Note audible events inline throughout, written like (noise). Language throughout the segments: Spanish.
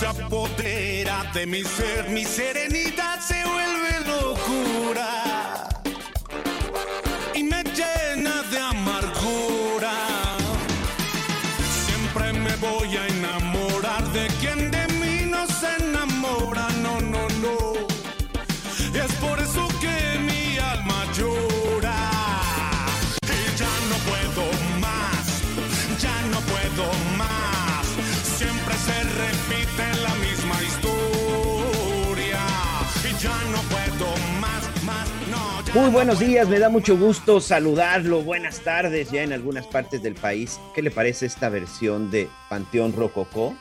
Se apodera de mi ser. Mi serenidad se vuelve locura Muy no buenos días, me da mucho gusto saludarlo. Buenas tardes ya en algunas partes del país. ¿Qué le parece esta versión de Panteón Rococó?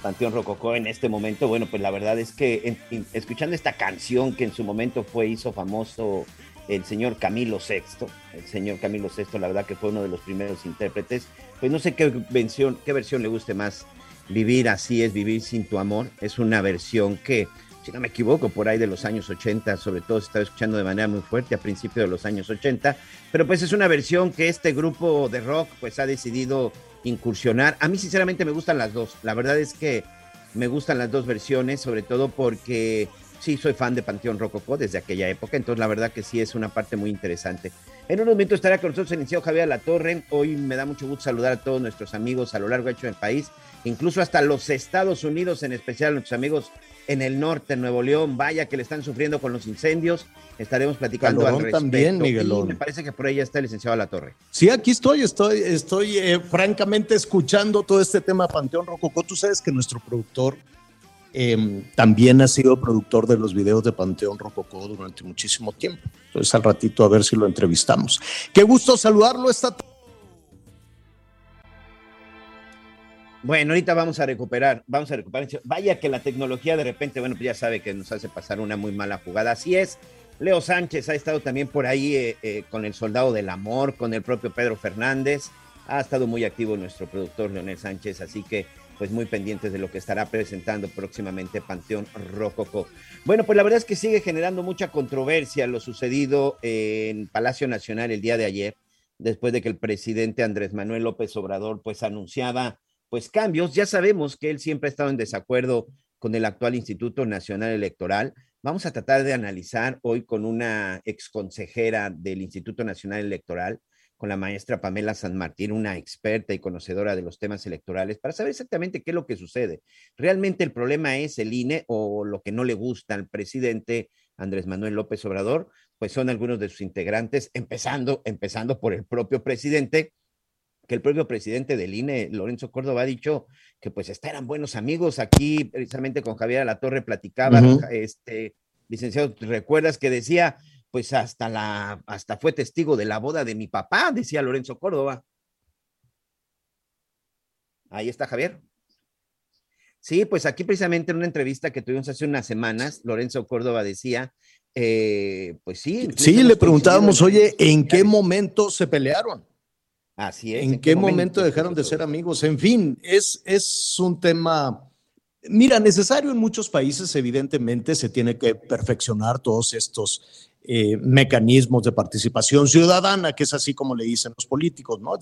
Panteón Rococó en este momento, bueno, pues la verdad es que escuchando esta canción que en su momento fue, hizo famoso el señor Camilo VI, el señor Camilo VI, la verdad que fue uno de los primeros intérpretes, pues no sé qué versión, qué versión le guste más. Vivir así es vivir sin tu amor. Es una versión que, si no me equivoco, por ahí de los años 80, sobre todo se estaba escuchando de manera muy fuerte a principios de los años 80, pero pues es una versión que este grupo de rock pues ha decidido incursionar. A mí sinceramente me gustan las dos. La verdad es que me gustan las dos versiones, sobre todo porque sí soy fan de Panteón Rococó desde aquella época, entonces la verdad que sí es una parte muy interesante. En unos momentos estará con nosotros el licenciado Javier La Torre. Hoy me da mucho gusto saludar a todos nuestros amigos a lo largo y ancho del país, incluso hasta los Estados Unidos, en especial a nuestros amigos en el norte, en Nuevo León, vaya que le están sufriendo con los incendios. Estaremos platicando Calorón al respecto. también, Miguelón. Y me parece que por ahí ya está el licenciado La Torre. Sí, aquí estoy, estoy, estoy eh, francamente escuchando todo este tema Panteón Rococó. Tú sabes que nuestro productor eh, también ha sido productor de los videos de Panteón Rococó durante muchísimo tiempo. Entonces al ratito a ver si lo entrevistamos. Qué gusto saludarlo esta tarde. Bueno, ahorita vamos a recuperar, vamos a recuperar. Vaya que la tecnología de repente, bueno, pues ya sabe que nos hace pasar una muy mala jugada. Así es. Leo Sánchez ha estado también por ahí eh, eh, con el Soldado del Amor, con el propio Pedro Fernández. Ha estado muy activo nuestro productor Leonel Sánchez, así que pues muy pendientes de lo que estará presentando próximamente Panteón Rococó. Bueno, pues la verdad es que sigue generando mucha controversia lo sucedido en Palacio Nacional el día de ayer, después de que el presidente Andrés Manuel López Obrador pues anunciaba pues cambios. Ya sabemos que él siempre ha estado en desacuerdo con el actual Instituto Nacional Electoral. Vamos a tratar de analizar hoy con una exconsejera del Instituto Nacional Electoral, con la maestra Pamela San Martín, una experta y conocedora de los temas electorales, para saber exactamente qué es lo que sucede. ¿Realmente el problema es el INE o lo que no le gusta al presidente Andrés Manuel López Obrador? Pues son algunos de sus integrantes, empezando, empezando por el propio presidente, que el propio presidente del INE, Lorenzo Córdoba, ha dicho que pues eran buenos amigos. Aquí, precisamente con Javier Alatorre platicaba, Ujú. este, licenciado, ¿te ¿recuerdas que decía, pues hasta la, hasta fue testigo de la boda de mi papá, decía Lorenzo Córdoba. Ahí está Javier. Sí, pues aquí precisamente en una entrevista que tuvimos hace unas semanas, Lorenzo Córdoba decía, eh, pues sí. Sí, le preguntábamos, oye, ¿en qué momento se pelearon? Así es. ¿En qué momento dejaron de ser amigos? En fin, es, es un tema Mira, necesario en muchos países, evidentemente, se tiene que perfeccionar todos estos eh, mecanismos de participación ciudadana, que es así como le dicen los políticos, ¿no?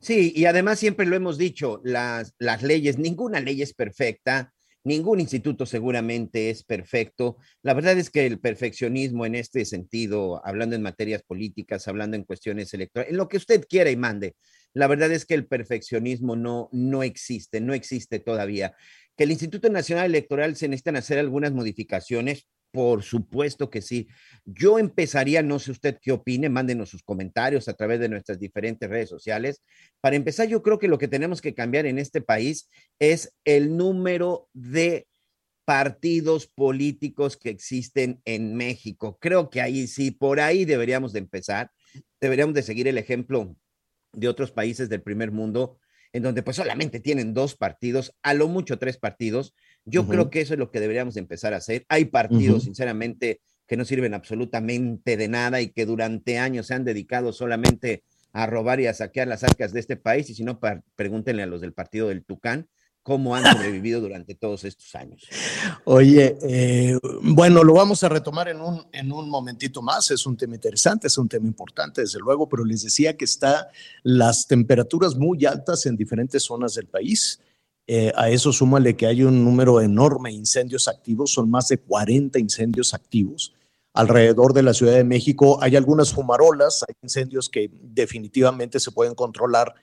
Sí, y además siempre lo hemos dicho, las, las leyes, ninguna ley es perfecta, ningún instituto seguramente es perfecto. La verdad es que el perfeccionismo en este sentido, hablando en materias políticas, hablando en cuestiones electorales, en lo que usted quiera y mande, la verdad es que el perfeccionismo no, no existe, no existe todavía. Que el Instituto Nacional Electoral se necesitan hacer algunas modificaciones, por supuesto que sí. Yo empezaría, no sé usted qué opine, mándenos sus comentarios a través de nuestras diferentes redes sociales. Para empezar, yo creo que lo que tenemos que cambiar en este país es el número de partidos políticos que existen en México. Creo que ahí sí, por ahí deberíamos de empezar. Deberíamos de seguir el ejemplo de otros países del primer mundo, en donde pues solamente tienen dos partidos, a lo mucho tres partidos. Yo creo que eso es lo que deberíamos empezar a hacer. Hay partidos, sinceramente, que no sirven absolutamente de nada y que durante años se han dedicado solamente a robar y a saquear las arcas de este país. Y si no, pregúntenle a los del partido del Tucán, cómo han sobrevivido durante todos estos años. Oye, eh, bueno, lo vamos a retomar en un, en un momentito más. Es un tema interesante, es un tema importante, desde luego, pero les decía que está las temperaturas muy altas en diferentes zonas del país. Eh, a eso súmale que hay un número enorme de incendios activos, son más de 40 incendios activos. Alrededor de la Ciudad de México hay algunas fumarolas, hay incendios que definitivamente se pueden controlar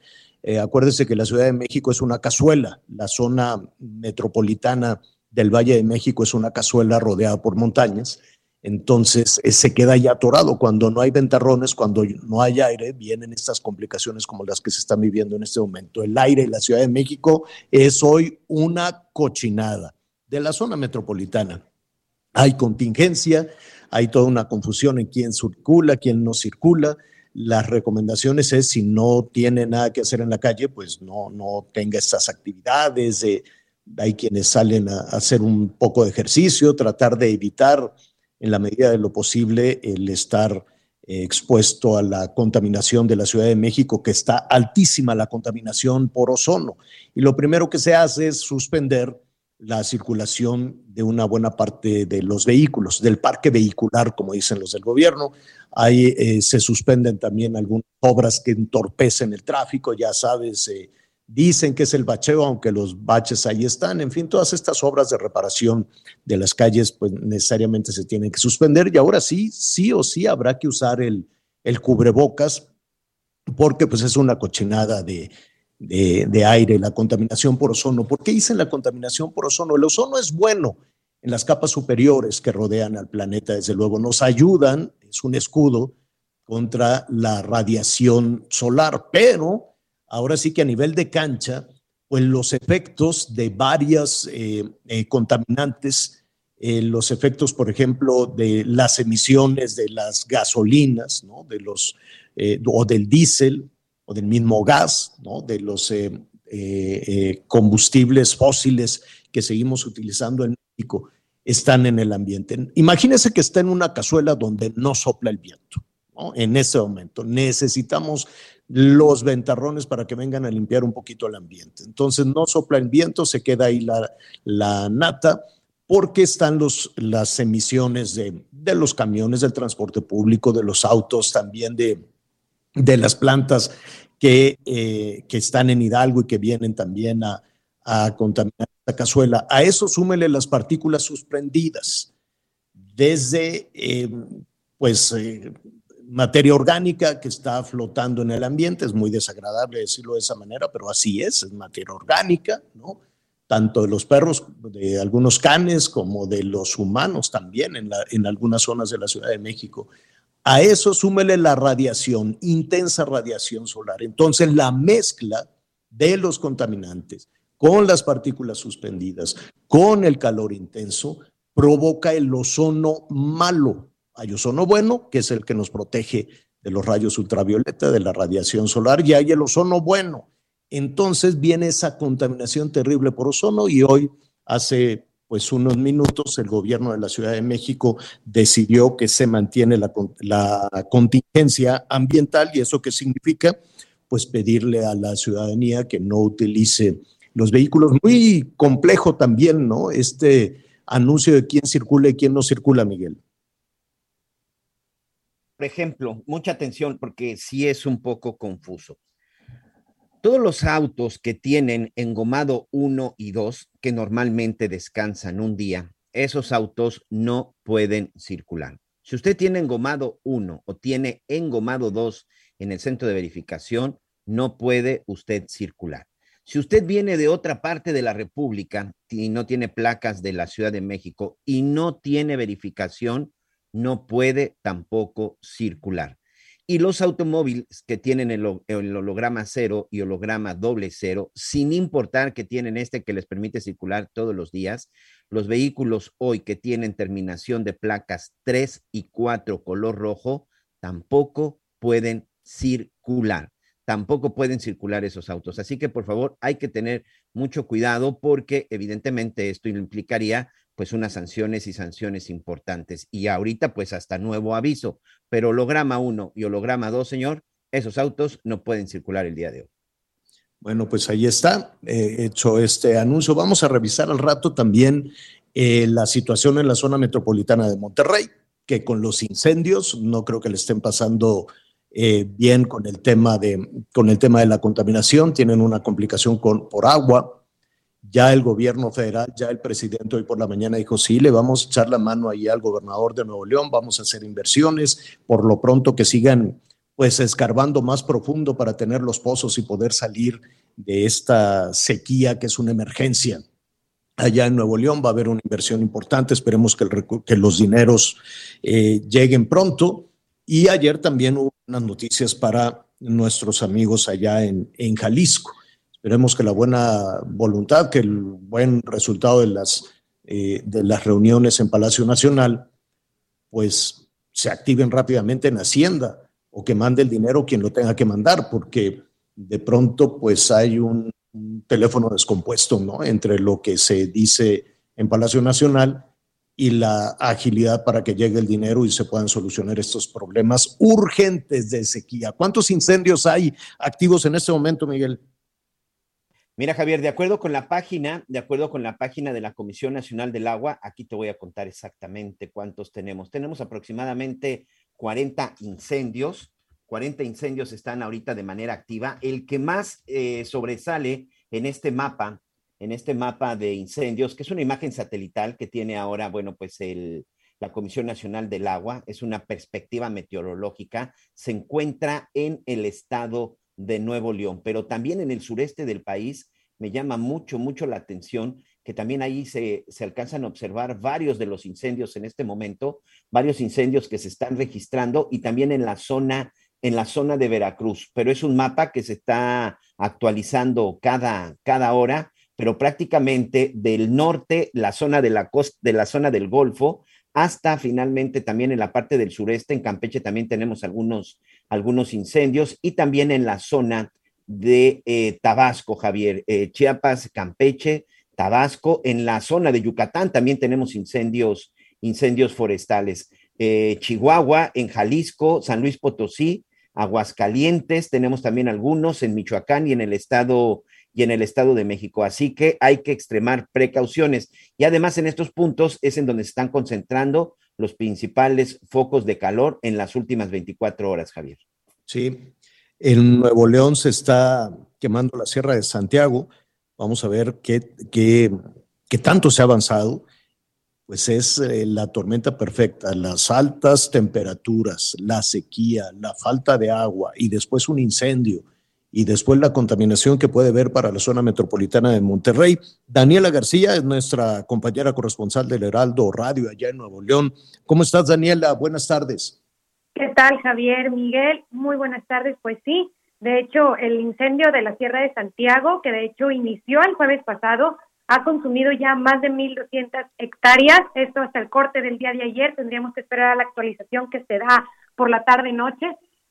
eh, acuérdese que la Ciudad de México es una cazuela, la zona metropolitana del Valle de México es una cazuela rodeada por montañas, entonces eh, se queda ya atorado. Cuando no hay ventarrones, cuando no hay aire, vienen estas complicaciones como las que se están viviendo en este momento. El aire en la Ciudad de México es hoy una cochinada de la zona metropolitana. Hay contingencia, hay toda una confusión en quién circula, quién no circula las recomendaciones es si no tiene nada que hacer en la calle, pues no, no tenga estas actividades. hay quienes salen a, hacer un poco de ejercicio, tratar de evitar en la medida de lo posible el estar eh, expuesto a la contaminación de la Ciudad de México, que está altísima la contaminación por ozono. Y lo primero que se hace es suspender la circulación de una buena parte de los vehículos, del parque vehicular, como dicen los del gobierno. Ahí eh, se suspenden también algunas obras que entorpecen el tráfico, ya sabes, eh, dicen que es el bacheo, aunque los baches ahí están. En fin, todas estas obras de reparación de las calles, pues necesariamente se tienen que suspender y ahora sí, sí o sí habrá que usar el, el cubrebocas porque pues es una cochinada de, de, aire, la contaminación por ozono. ¿Por qué dicen la contaminación por ozono? El ozono es bueno en las capas superiores que rodean al planeta, desde luego, nos ayudan, es un escudo contra la radiación solar, pero ahora sí que a nivel de cancha, pues los efectos de varias eh, eh, contaminantes, eh, los efectos, por ejemplo, de las emisiones de las gasolinas, ¿no? de los, o del diésel, o del mismo gas, ¿no? de los eh, eh, eh, combustibles fósiles que seguimos utilizando en México, están en el ambiente. Imagínese que está en una cazuela donde no sopla el viento. ¿no? En ese momento necesitamos los ventarrones para que vengan a limpiar un poquito el ambiente. Entonces no sopla el viento, se queda ahí la, la nata porque están los, las emisiones de, de, los camiones, del transporte público, de los autos, también de, de las plantas que, eh, que están en Hidalgo y que vienen también a, a contaminar la cazuela. A eso súmele las partículas suspendidas, desde eh, pues eh, materia orgánica que está flotando en el ambiente, es muy desagradable decirlo de esa manera, pero así es, es materia orgánica, ¿no? Tanto de los perros, de algunos canes, como de los humanos también en, en algunas zonas de la Ciudad de México. A eso súmele la radiación, intensa radiación solar. Entonces, la mezcla de los contaminantes con las partículas suspendidas, con el calor intenso, provoca el ozono malo. Hay ozono bueno, que es el que nos protege de los rayos ultravioleta, de la radiación solar, y hay el ozono bueno. Entonces viene esa contaminación terrible por ozono y hoy, hace pues unos minutos el gobierno de la Ciudad de México decidió que se mantiene la, contingencia ambiental y eso qué significa pues pedirle a la ciudadanía que no utilice los vehículos. Muy complejo también, ¿no? Este anuncio de quién circula y quién no circula, Miguel. Por ejemplo, mucha atención porque sí es un poco confuso. Todos los autos que tienen engomado 1 y 2, que normalmente descansan un día, esos autos no pueden circular. Si usted tiene engomado 1 o tiene engomado 2 en el centro de verificación, no puede usted circular. Si usted viene de otra parte de la República y no tiene placas de la Ciudad de México y no tiene verificación, no puede tampoco circular. Y los automóviles que tienen el, holograma cero y holograma doble cero, sin importar que tienen este que les permite circular todos los días, los vehículos hoy que tienen terminación de placas 3 y 4 color rojo, tampoco pueden circular. Tampoco pueden circular esos autos. Así que por favor hay que tener mucho cuidado porque evidentemente esto implicaría pues unas sanciones y sanciones importantes. Y ahorita, pues hasta nuevo aviso, pero holograma 1 y holograma 2, señor, esos autos no pueden circular el día de hoy. Bueno, pues ahí está, eh, hecho este anuncio. Vamos a revisar al rato también eh, la situación en la zona metropolitana de Monterrey, que con los incendios no creo que le estén pasando eh, bien con el, tema de, con el tema de la contaminación, tienen una complicación con, por agua, ya el gobierno federal, ya el presidente hoy por la mañana dijo, sí, le vamos a echar la mano ahí al gobernador de Nuevo León, vamos a hacer inversiones, por lo pronto que sigan pues escarbando más profundo para tener los pozos y poder salir de esta sequía que es una emergencia. Allá en Nuevo León va a haber una inversión importante, esperemos que, los dineros eh, lleguen pronto. Y ayer también hubo unas noticias para nuestros amigos allá en, en Jalisco. Esperemos que la buena voluntad, que el buen resultado de las, eh, de las reuniones en Palacio Nacional, pues se activen rápidamente en Hacienda o que mande el dinero quien lo tenga que mandar, porque de pronto pues hay un, un teléfono descompuesto, ¿no? Entre lo que se dice en Palacio Nacional y la agilidad para que llegue el dinero y se puedan solucionar estos problemas urgentes de sequía. ¿Cuántos incendios hay activos en este momento, Miguel? Mira, Javier, de acuerdo con la página, de acuerdo con la página de la Comisión Nacional del Agua, aquí te voy a contar exactamente cuántos tenemos. Tenemos aproximadamente 40 incendios. 40 incendios están ahorita de manera activa. El que más eh, sobresale en este mapa, en este mapa de incendios, que es una imagen satelital que tiene ahora, bueno, pues el, la Comisión Nacional del Agua, es una perspectiva meteorológica, se encuentra en el estado de Nuevo León, pero también en el sureste del país me llama mucho, mucho la atención que también ahí se, se, alcanzan a observar varios de los incendios en este momento, varios incendios que se están registrando y también en la zona, en la zona de Veracruz, pero es un mapa que se está actualizando cada, cada hora, pero prácticamente del norte, la zona de la costa, de la zona del Golfo, hasta finalmente también en la parte del sureste, en Campeche también tenemos algunos, algunos incendios y también en la zona de eh, Tabasco, Javier, eh, Chiapas, Campeche, Tabasco, en la zona de Yucatán también tenemos incendios, incendios forestales. Eh, Chihuahua, en Jalisco, San Luis Potosí, Aguascalientes, tenemos también algunos en Michoacán y en el estado y en el Estado de México. Así que hay que extremar precauciones. Y además en estos puntos es en donde se están concentrando los principales focos de calor en las últimas 24 horas, Javier. Sí, en Nuevo León se está quemando la Sierra de Santiago. Vamos a ver qué, qué, qué tanto se ha avanzado. Pues es eh, la tormenta perfecta, las altas temperaturas, la sequía, la falta de agua y después un incendio y después la contaminación que puede ver para la zona metropolitana de Monterrey. Daniela García es nuestra compañera corresponsal del Heraldo Radio allá en Nuevo León. ¿Cómo estás, Daniela? Buenas tardes. ¿Qué tal, Javier? Miguel, muy buenas tardes. Pues sí, de hecho, el incendio de la Sierra de Santiago, que de hecho inició el jueves pasado, ha consumido ya más de 1.200 hectáreas. Esto hasta el corte del día de ayer. Tendríamos que esperar a la actualización que se da por la tarde-noche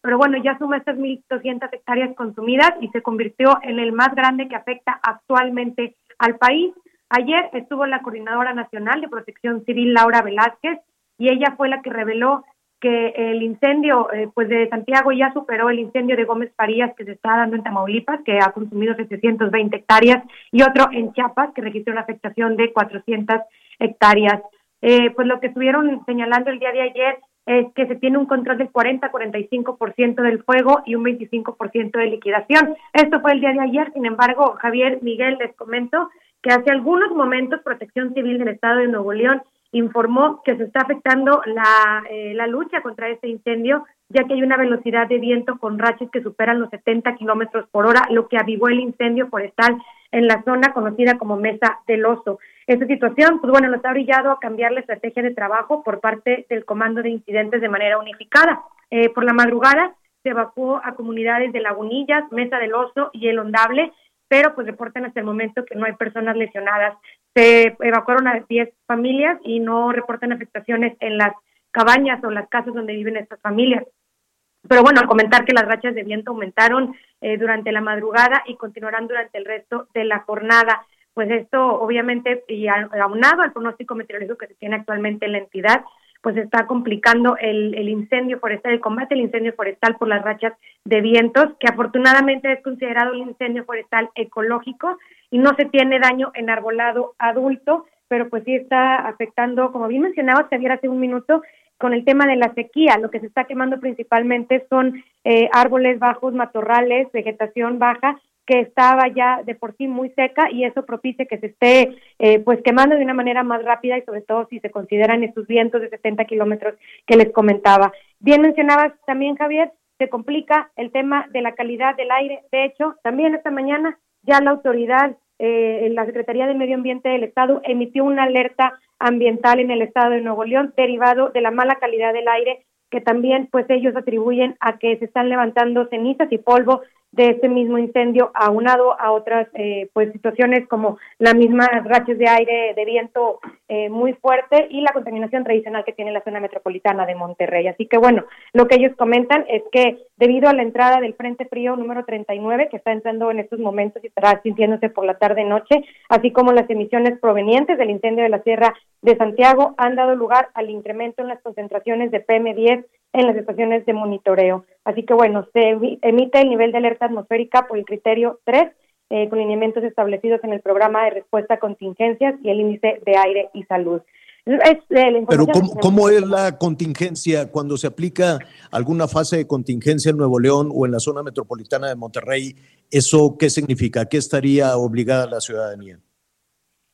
pero bueno, ya suma estas 1.200 hectáreas consumidas y se convirtió en el más grande que afecta actualmente al país. Ayer estuvo la Coordinadora Nacional de Protección Civil, Laura Velázquez, y ella fue la que reveló que el incendio eh, pues de Santiago ya superó el incendio de Gómez Farías que se está dando en Tamaulipas, que ha consumido 720 hectáreas, y otro en Chiapas, que registró una afectación de 400 hectáreas. Eh, pues lo que estuvieron señalando el día de ayer es que se tiene un control del 40-45% del fuego y un 25% de liquidación. Esto fue el día de ayer, sin embargo, Javier Miguel les comento que hace algunos momentos Protección Civil del Estado de Nuevo León informó que se está afectando la, eh, la lucha contra este incendio, ya que hay una velocidad de viento con rachas que superan los 70 kilómetros por hora, lo que avivó el incendio forestal en la zona conocida como Mesa del Oso. Esta situación, pues bueno, nos ha brillado a cambiar la estrategia de trabajo por parte del Comando de Incidentes de manera unificada. Eh, por la madrugada se evacuó a comunidades de Lagunillas, Mesa del Oso y El Ondable, pero pues reportan hasta el momento que no hay personas lesionadas. Se evacuaron a 10 familias y no reportan afectaciones en las cabañas o las casas donde viven estas familias. Pero bueno, al comentar que las rachas de viento aumentaron eh, durante la madrugada y continuarán durante el resto de la jornada, pues esto obviamente y aunado al pronóstico meteorológico que se tiene actualmente en la entidad, pues está complicando el, el incendio forestal, el combate al incendio forestal por las rachas de vientos, que afortunadamente es considerado un incendio forestal ecológico y no se tiene daño en arbolado adulto, pero pues sí está afectando, como bien mencionaba Javier hace un minuto, con el tema de la sequía. Lo que se está quemando principalmente son eh, árboles bajos, matorrales, vegetación baja, que estaba ya de por sí muy seca y eso propicia que se esté eh, pues quemando de una manera más rápida y sobre todo si se consideran estos vientos de 70 kilómetros que les comentaba. Bien mencionabas también, Javier, se complica el tema de la calidad del aire. De hecho, también esta mañana ya la autoridad, eh, la Secretaría de Medio Ambiente del Estado emitió una alerta ambiental en el estado de Nuevo León derivado de la mala calidad del aire que también pues ellos atribuyen a que se están levantando cenizas y polvo de este mismo incendio aunado a otras eh, pues situaciones como la misma rachas de aire de viento eh, muy fuerte y la contaminación tradicional que tiene la zona metropolitana de Monterrey. Así que bueno, lo que ellos comentan es que debido a la entrada del Frente Frío número 39 que está entrando en estos momentos y estará sintiéndose por la tarde noche, así como las emisiones provenientes del incendio de la Sierra de Santiago han dado lugar al incremento en las concentraciones de PM10 en las estaciones de monitoreo. Así que bueno, se emite el nivel de alerta atmosférica por el criterio 3, eh, con lineamientos establecidos en el programa de respuesta a contingencias y el índice de aire y salud. Es, eh, Pero ¿cómo, ¿cómo, es la contingencia cuando se aplica alguna fase de contingencia en Nuevo León o en la zona metropolitana de Monterrey? ¿Eso qué significa? ¿Qué estaría obligada la ciudadanía?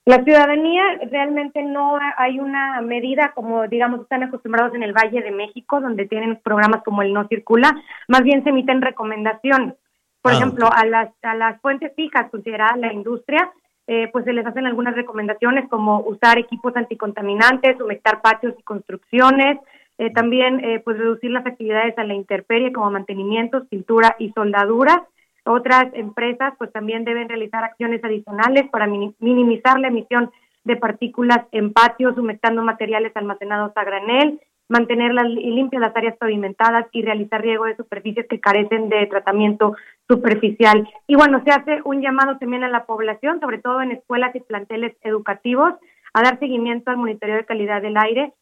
La ciudadanía realmente no hay una medida como, digamos, están acostumbrados en el Valle de México, donde tienen programas como el No Circula, más bien se emiten recomendaciones. Por ah, ejemplo, a las, a las fuentes fijas consideradas la industria, eh, pues se les hacen algunas recomendaciones como usar equipos anticontaminantes, humectar patios y construcciones, eh, también eh, pues reducir las actividades a la intemperie como mantenimientos, pintura y soldadura, otras empresas pues también deben realizar acciones adicionales para minimizar la emisión de partículas en patios, humectando materiales almacenados a granel, mantener las, limpias las áreas pavimentadas y realizar riego de superficies que carecen de tratamiento superficial. Y bueno, se hace un llamado también a la población, sobre todo en escuelas y planteles educativos, a dar seguimiento al monitoreo de calidad del aire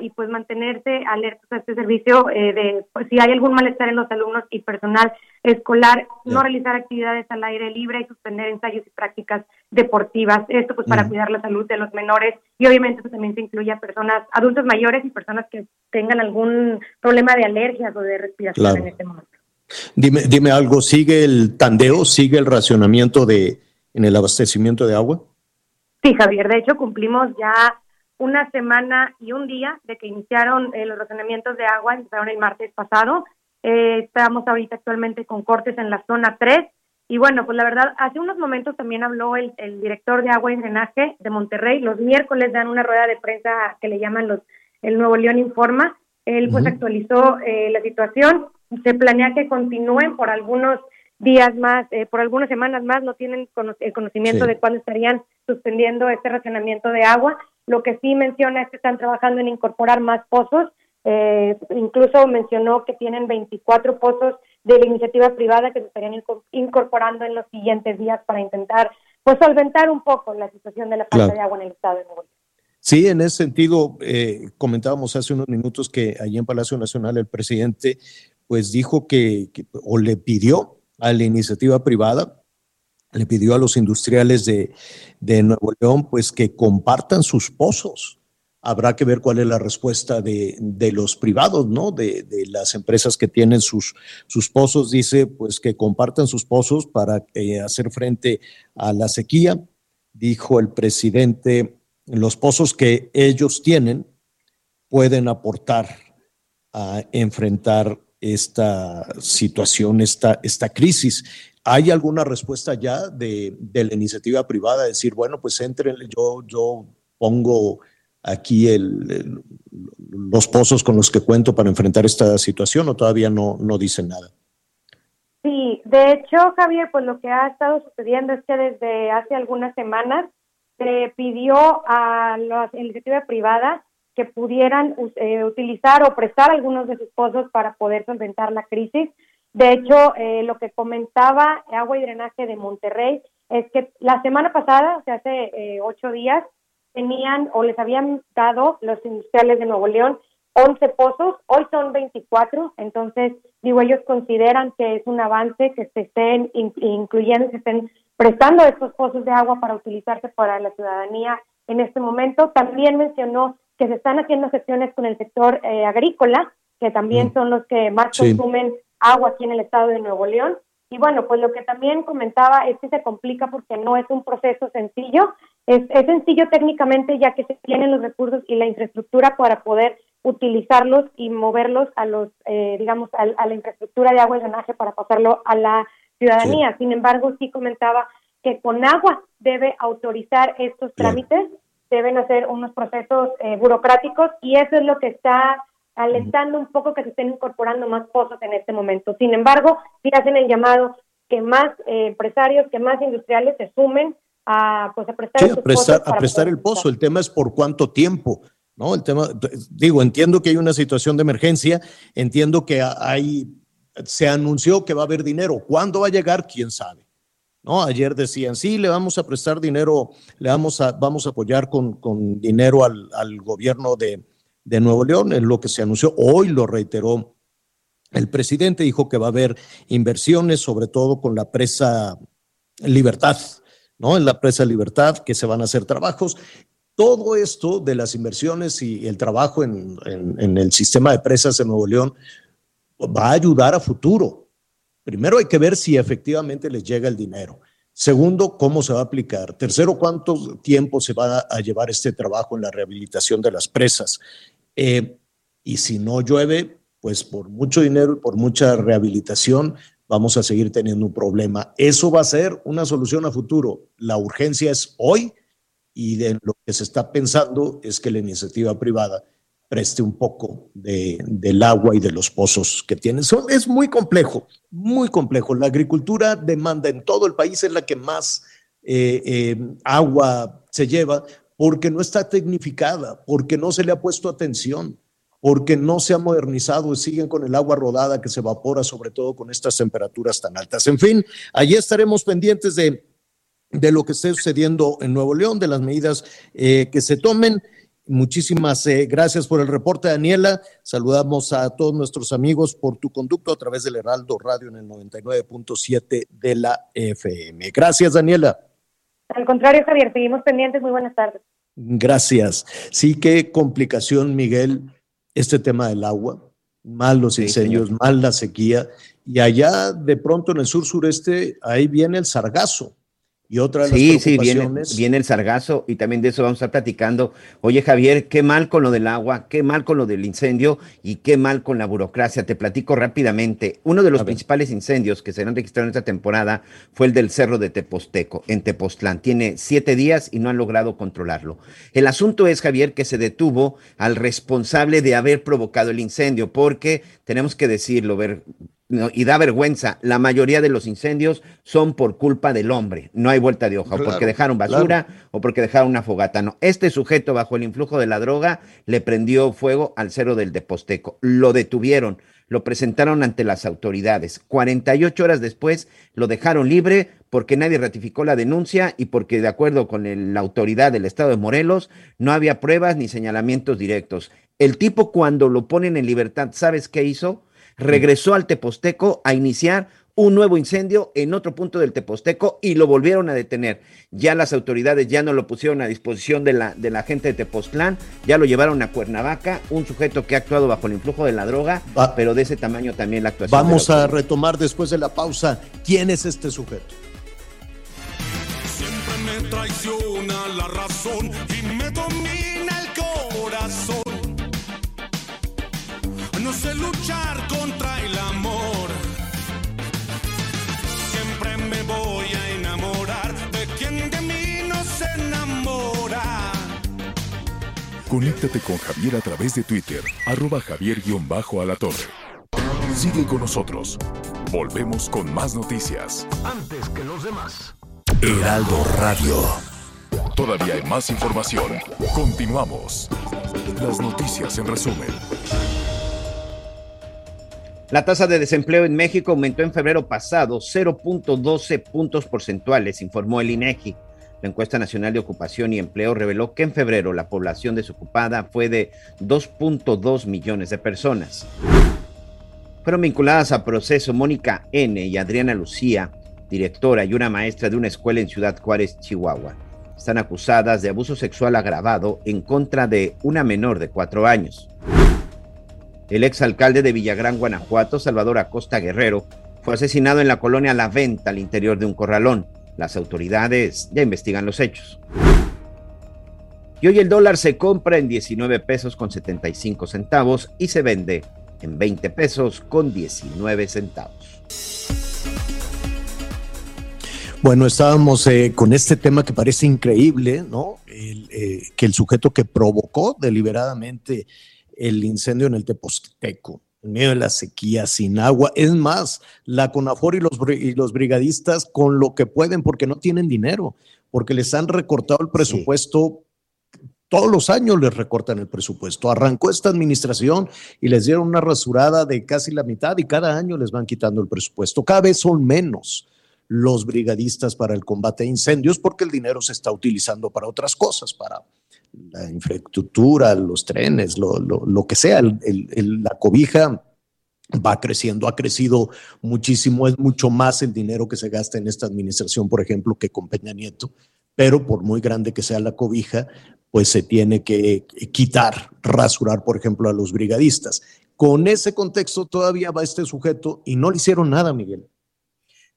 y pues mantenerse alertas a este servicio eh, de pues, si hay algún malestar en los alumnos y personal escolar, no realizar actividades al aire libre y suspender ensayos y prácticas deportivas. Esto pues para cuidar la salud de los menores y obviamente eso también se incluye a personas, adultos mayores y personas que tengan algún problema de alergias o de respiración en este momento. Dime, dime algo, ¿sigue el tandeo, sigue el racionamiento de en el abastecimiento de agua? Sí, Javier, de hecho cumplimos ya una semana y un día de que iniciaron eh, los razonamientos de agua, empezaron el martes pasado. Eh, estamos ahorita actualmente con cortes en la zona 3. Y bueno, pues la verdad, hace unos momentos también habló el, director de agua y drenaje de Monterrey. Los miércoles dan una rueda de prensa que le llaman los el Nuevo León Informa. Él pues actualizó eh, la situación. Se planea que continúen por algunos días más, por algunas semanas más, no tienen el conocimiento de cuándo estarían suspendiendo este racionamiento de agua lo que sí menciona es que están trabajando en incorporar más pozos. Eh, incluso mencionó que tienen 24 pozos de la iniciativa privada que se estarían incorporando en los siguientes días para intentar pues solventar un poco la situación de la falta de agua en el estado de Nuevo León. Sí, en ese sentido, eh, comentábamos hace unos minutos que allí en Palacio Nacional el presidente pues dijo que, que, o le pidió a la iniciativa privada, le pidió a los industriales de, de Nuevo León pues que compartan sus pozos. Habrá que ver cuál es la respuesta de, de los privados, ¿no? De, de, las empresas que tienen sus, sus pozos. Dice pues que compartan sus pozos para eh, hacer frente a la sequía. Dijo el presidente, los pozos que ellos tienen pueden aportar a enfrentar esta situación, esta, esta crisis. ¿Hay alguna respuesta ya de, de la iniciativa privada? Decir, bueno, pues entren, yo, yo pongo aquí el, los pozos con los que cuento para enfrentar esta situación o todavía no, no dicen nada? Sí, de hecho, Javier, pues lo que ha estado sucediendo es que desde hace algunas semanas se pidió a la iniciativa privada que pudieran eh, utilizar o prestar algunos de sus pozos para poder solventar la crisis. De hecho, eh, lo que comentaba Agua y Drenaje de Monterrey es que la semana pasada, o sea, hace eh, ocho días, tenían o les habían dado los industriales de Nuevo León 11 pozos, hoy son 24, entonces, digo, ellos consideran que es un avance que se estén in, incluyendo, se estén prestando estos pozos de agua para utilizarse para la ciudadanía en este momento. También mencionó que se están haciendo gestiones con el sector eh, agrícola, que también mm. son los que más sí. consumen agua aquí en el estado de Nuevo León. Y bueno, pues lo que también comentaba es que se complica porque no es un proceso sencillo. Es, es sencillo técnicamente ya que se tienen los recursos y la infraestructura para poder utilizarlos y moverlos a los, eh, digamos, a, a, la infraestructura de agua y drenaje para pasarlo a la ciudadanía. Sí. Sin embargo, sí comentaba que con agua debe autorizar estos trámites deben hacer unos procesos eh, burocráticos y eso es lo que está alentando un poco que se estén incorporando más pozos en este momento. Sin embargo, sí hacen el llamado que más eh, empresarios, que más industriales se sumen a, pues, a prestar, sí, a prestar, a prestar el pozo. El tema es por cuánto tiempo. ¿no? El tema, digo, entiendo que hay una situación de emergencia, entiendo que hay, se anunció que va a haber dinero. ¿Cuándo va a llegar? ¿Quién sabe? ¿No? Ayer decían, sí, le vamos a prestar dinero, le vamos a, vamos a apoyar con, con dinero al, al gobierno de, de, Nuevo León, es lo que se anunció. Hoy lo reiteró el presidente, dijo que va a haber inversiones, sobre todo con la presa Libertad, ¿no? En la presa Libertad, que se van a hacer trabajos. Todo esto de las inversiones y el trabajo en, en, en el sistema de presas de Nuevo León va a ayudar a futuro, Primero hay que ver si efectivamente les llega el dinero. Segundo, cómo se va a aplicar. Tercero, cuánto tiempo se va a llevar este trabajo en la rehabilitación de las presas. Eh, y si no llueve, pues por mucho dinero y por mucha rehabilitación, vamos a seguir teniendo un problema. Eso va a ser una solución a futuro. La urgencia es hoy y de lo que se está pensando es que la iniciativa privada preste un poco de, del agua y de los pozos que tienen. Es muy complejo, muy complejo. La agricultura demanda en todo el país, es la que más eh, eh, agua se lleva, porque no está tecnificada, porque no se le ha puesto atención, porque no se ha modernizado y siguen con el agua rodada que se evapora, sobre todo con estas temperaturas tan altas. En fin, allí estaremos pendientes de, de lo que esté sucediendo en Nuevo León, de las medidas eh, que se tomen. Muchísimas eh, gracias por el reporte, Daniela. Saludamos a todos nuestros amigos por tu conducto a través del Heraldo Radio en el 99.7 de la FM. Gracias, Daniela. Al contrario, Javier, seguimos pendientes. Muy buenas tardes. Gracias. Sí, qué complicación, Miguel, este tema del agua. Mal los incendios, sí, mal la sequía. Y allá, de pronto, en el sur sureste, ahí viene el sargazo y otra de sí, sí, viene, viene, el sargazo y también de eso vamos a estar platicando. Oye, Javier, qué mal con lo del agua, qué mal con lo del incendio y qué mal con la burocracia. Te platico rápidamente. Uno de los principales incendios que se han registrado en esta temporada fue el del Cerro de Teposteco, en Tepoztlán. Tiene siete días y no han logrado controlarlo. El asunto es, Javier, que se detuvo al responsable de haber provocado el incendio, porque tenemos que decirlo, ver, no, y da vergüenza, la mayoría de los incendios son por culpa del hombre, no hay vuelta de hoja, o porque dejaron basura o porque dejaron una fogata, no. Este sujeto bajo el influjo de la droga le prendió fuego al cero del Deposteco, lo detuvieron, lo presentaron ante las autoridades. 48 horas después lo dejaron libre porque nadie ratificó la denuncia y porque de acuerdo con el- la autoridad del estado de Morelos no había pruebas ni señalamientos directos. El tipo cuando lo ponen en libertad, ¿sabes qué hizo? Regresó al Teposteco a iniciar un nuevo incendio en otro punto del Teposteco y lo volvieron a detener. Ya las autoridades ya no lo pusieron a disposición de la, de la gente de Tepoztlán, ya lo llevaron a Cuernavaca, un sujeto que ha actuado bajo el influjo de la droga, Va- pero de ese tamaño también la actuación. Vamos la a retomar después de la pausa. ¿Quién es este sujeto? Siempre me traiciona la razón y me domina el corazón. No sé luchar contra el amor. Siempre me voy a enamorar de quien de mí no se enamora. Conéctate con Javier a través de Twitter, arroba javier-alatorre. Sigue con nosotros. Volvemos con más noticias. Antes que los demás. Heraldo Radio. Todavía hay más información. Continuamos. Las noticias en resumen. La tasa de desempleo en México aumentó en febrero pasado 0.12 puntos porcentuales, informó el INEGI. La encuesta nacional de ocupación y empleo reveló que en febrero la población desocupada fue de 2.2 millones de personas. Fueron vinculadas a proceso Mónica N. y Adriana Lucía, directora y una maestra de una escuela en Ciudad Juárez, Chihuahua. Están acusadas de abuso sexual agravado en contra de una menor de cuatro años. El exalcalde de Villagrán, Guanajuato, Salvador Acosta Guerrero, fue asesinado en la colonia La Venta, al interior de un corralón. Las autoridades ya investigan los hechos. Y hoy el dólar se compra en 19 pesos con 75 centavos y se vende en 20 pesos con 19 centavos. Bueno, estábamos eh, con este tema que parece increíble, ¿no? Eh, que el sujeto que provocó deliberadamente el incendio en el Teposteco, en medio de la sequía, sin agua. Es más, la CONAFOR y los, y los brigadistas con lo que pueden, porque no tienen dinero, porque les han recortado el presupuesto. Todos los años les recortan el presupuesto. Arrancó esta administración y les dieron una rasurada de casi la mitad y cada año les van quitando el presupuesto. Cada vez son menos los brigadistas para el combate a incendios porque el dinero se está utilizando para otras cosas, para la infraestructura, los trenes, lo, lo- lo que sea. La cobija va creciendo, ha crecido muchísimo, es mucho más el dinero que se gasta en esta administración, por ejemplo, que con Peña Nieto, pero por muy grande que sea la cobija, pues se tiene que quitar, rasurar, por ejemplo, a los brigadistas. Con ese contexto todavía va este sujeto y no le hicieron nada, Miguel.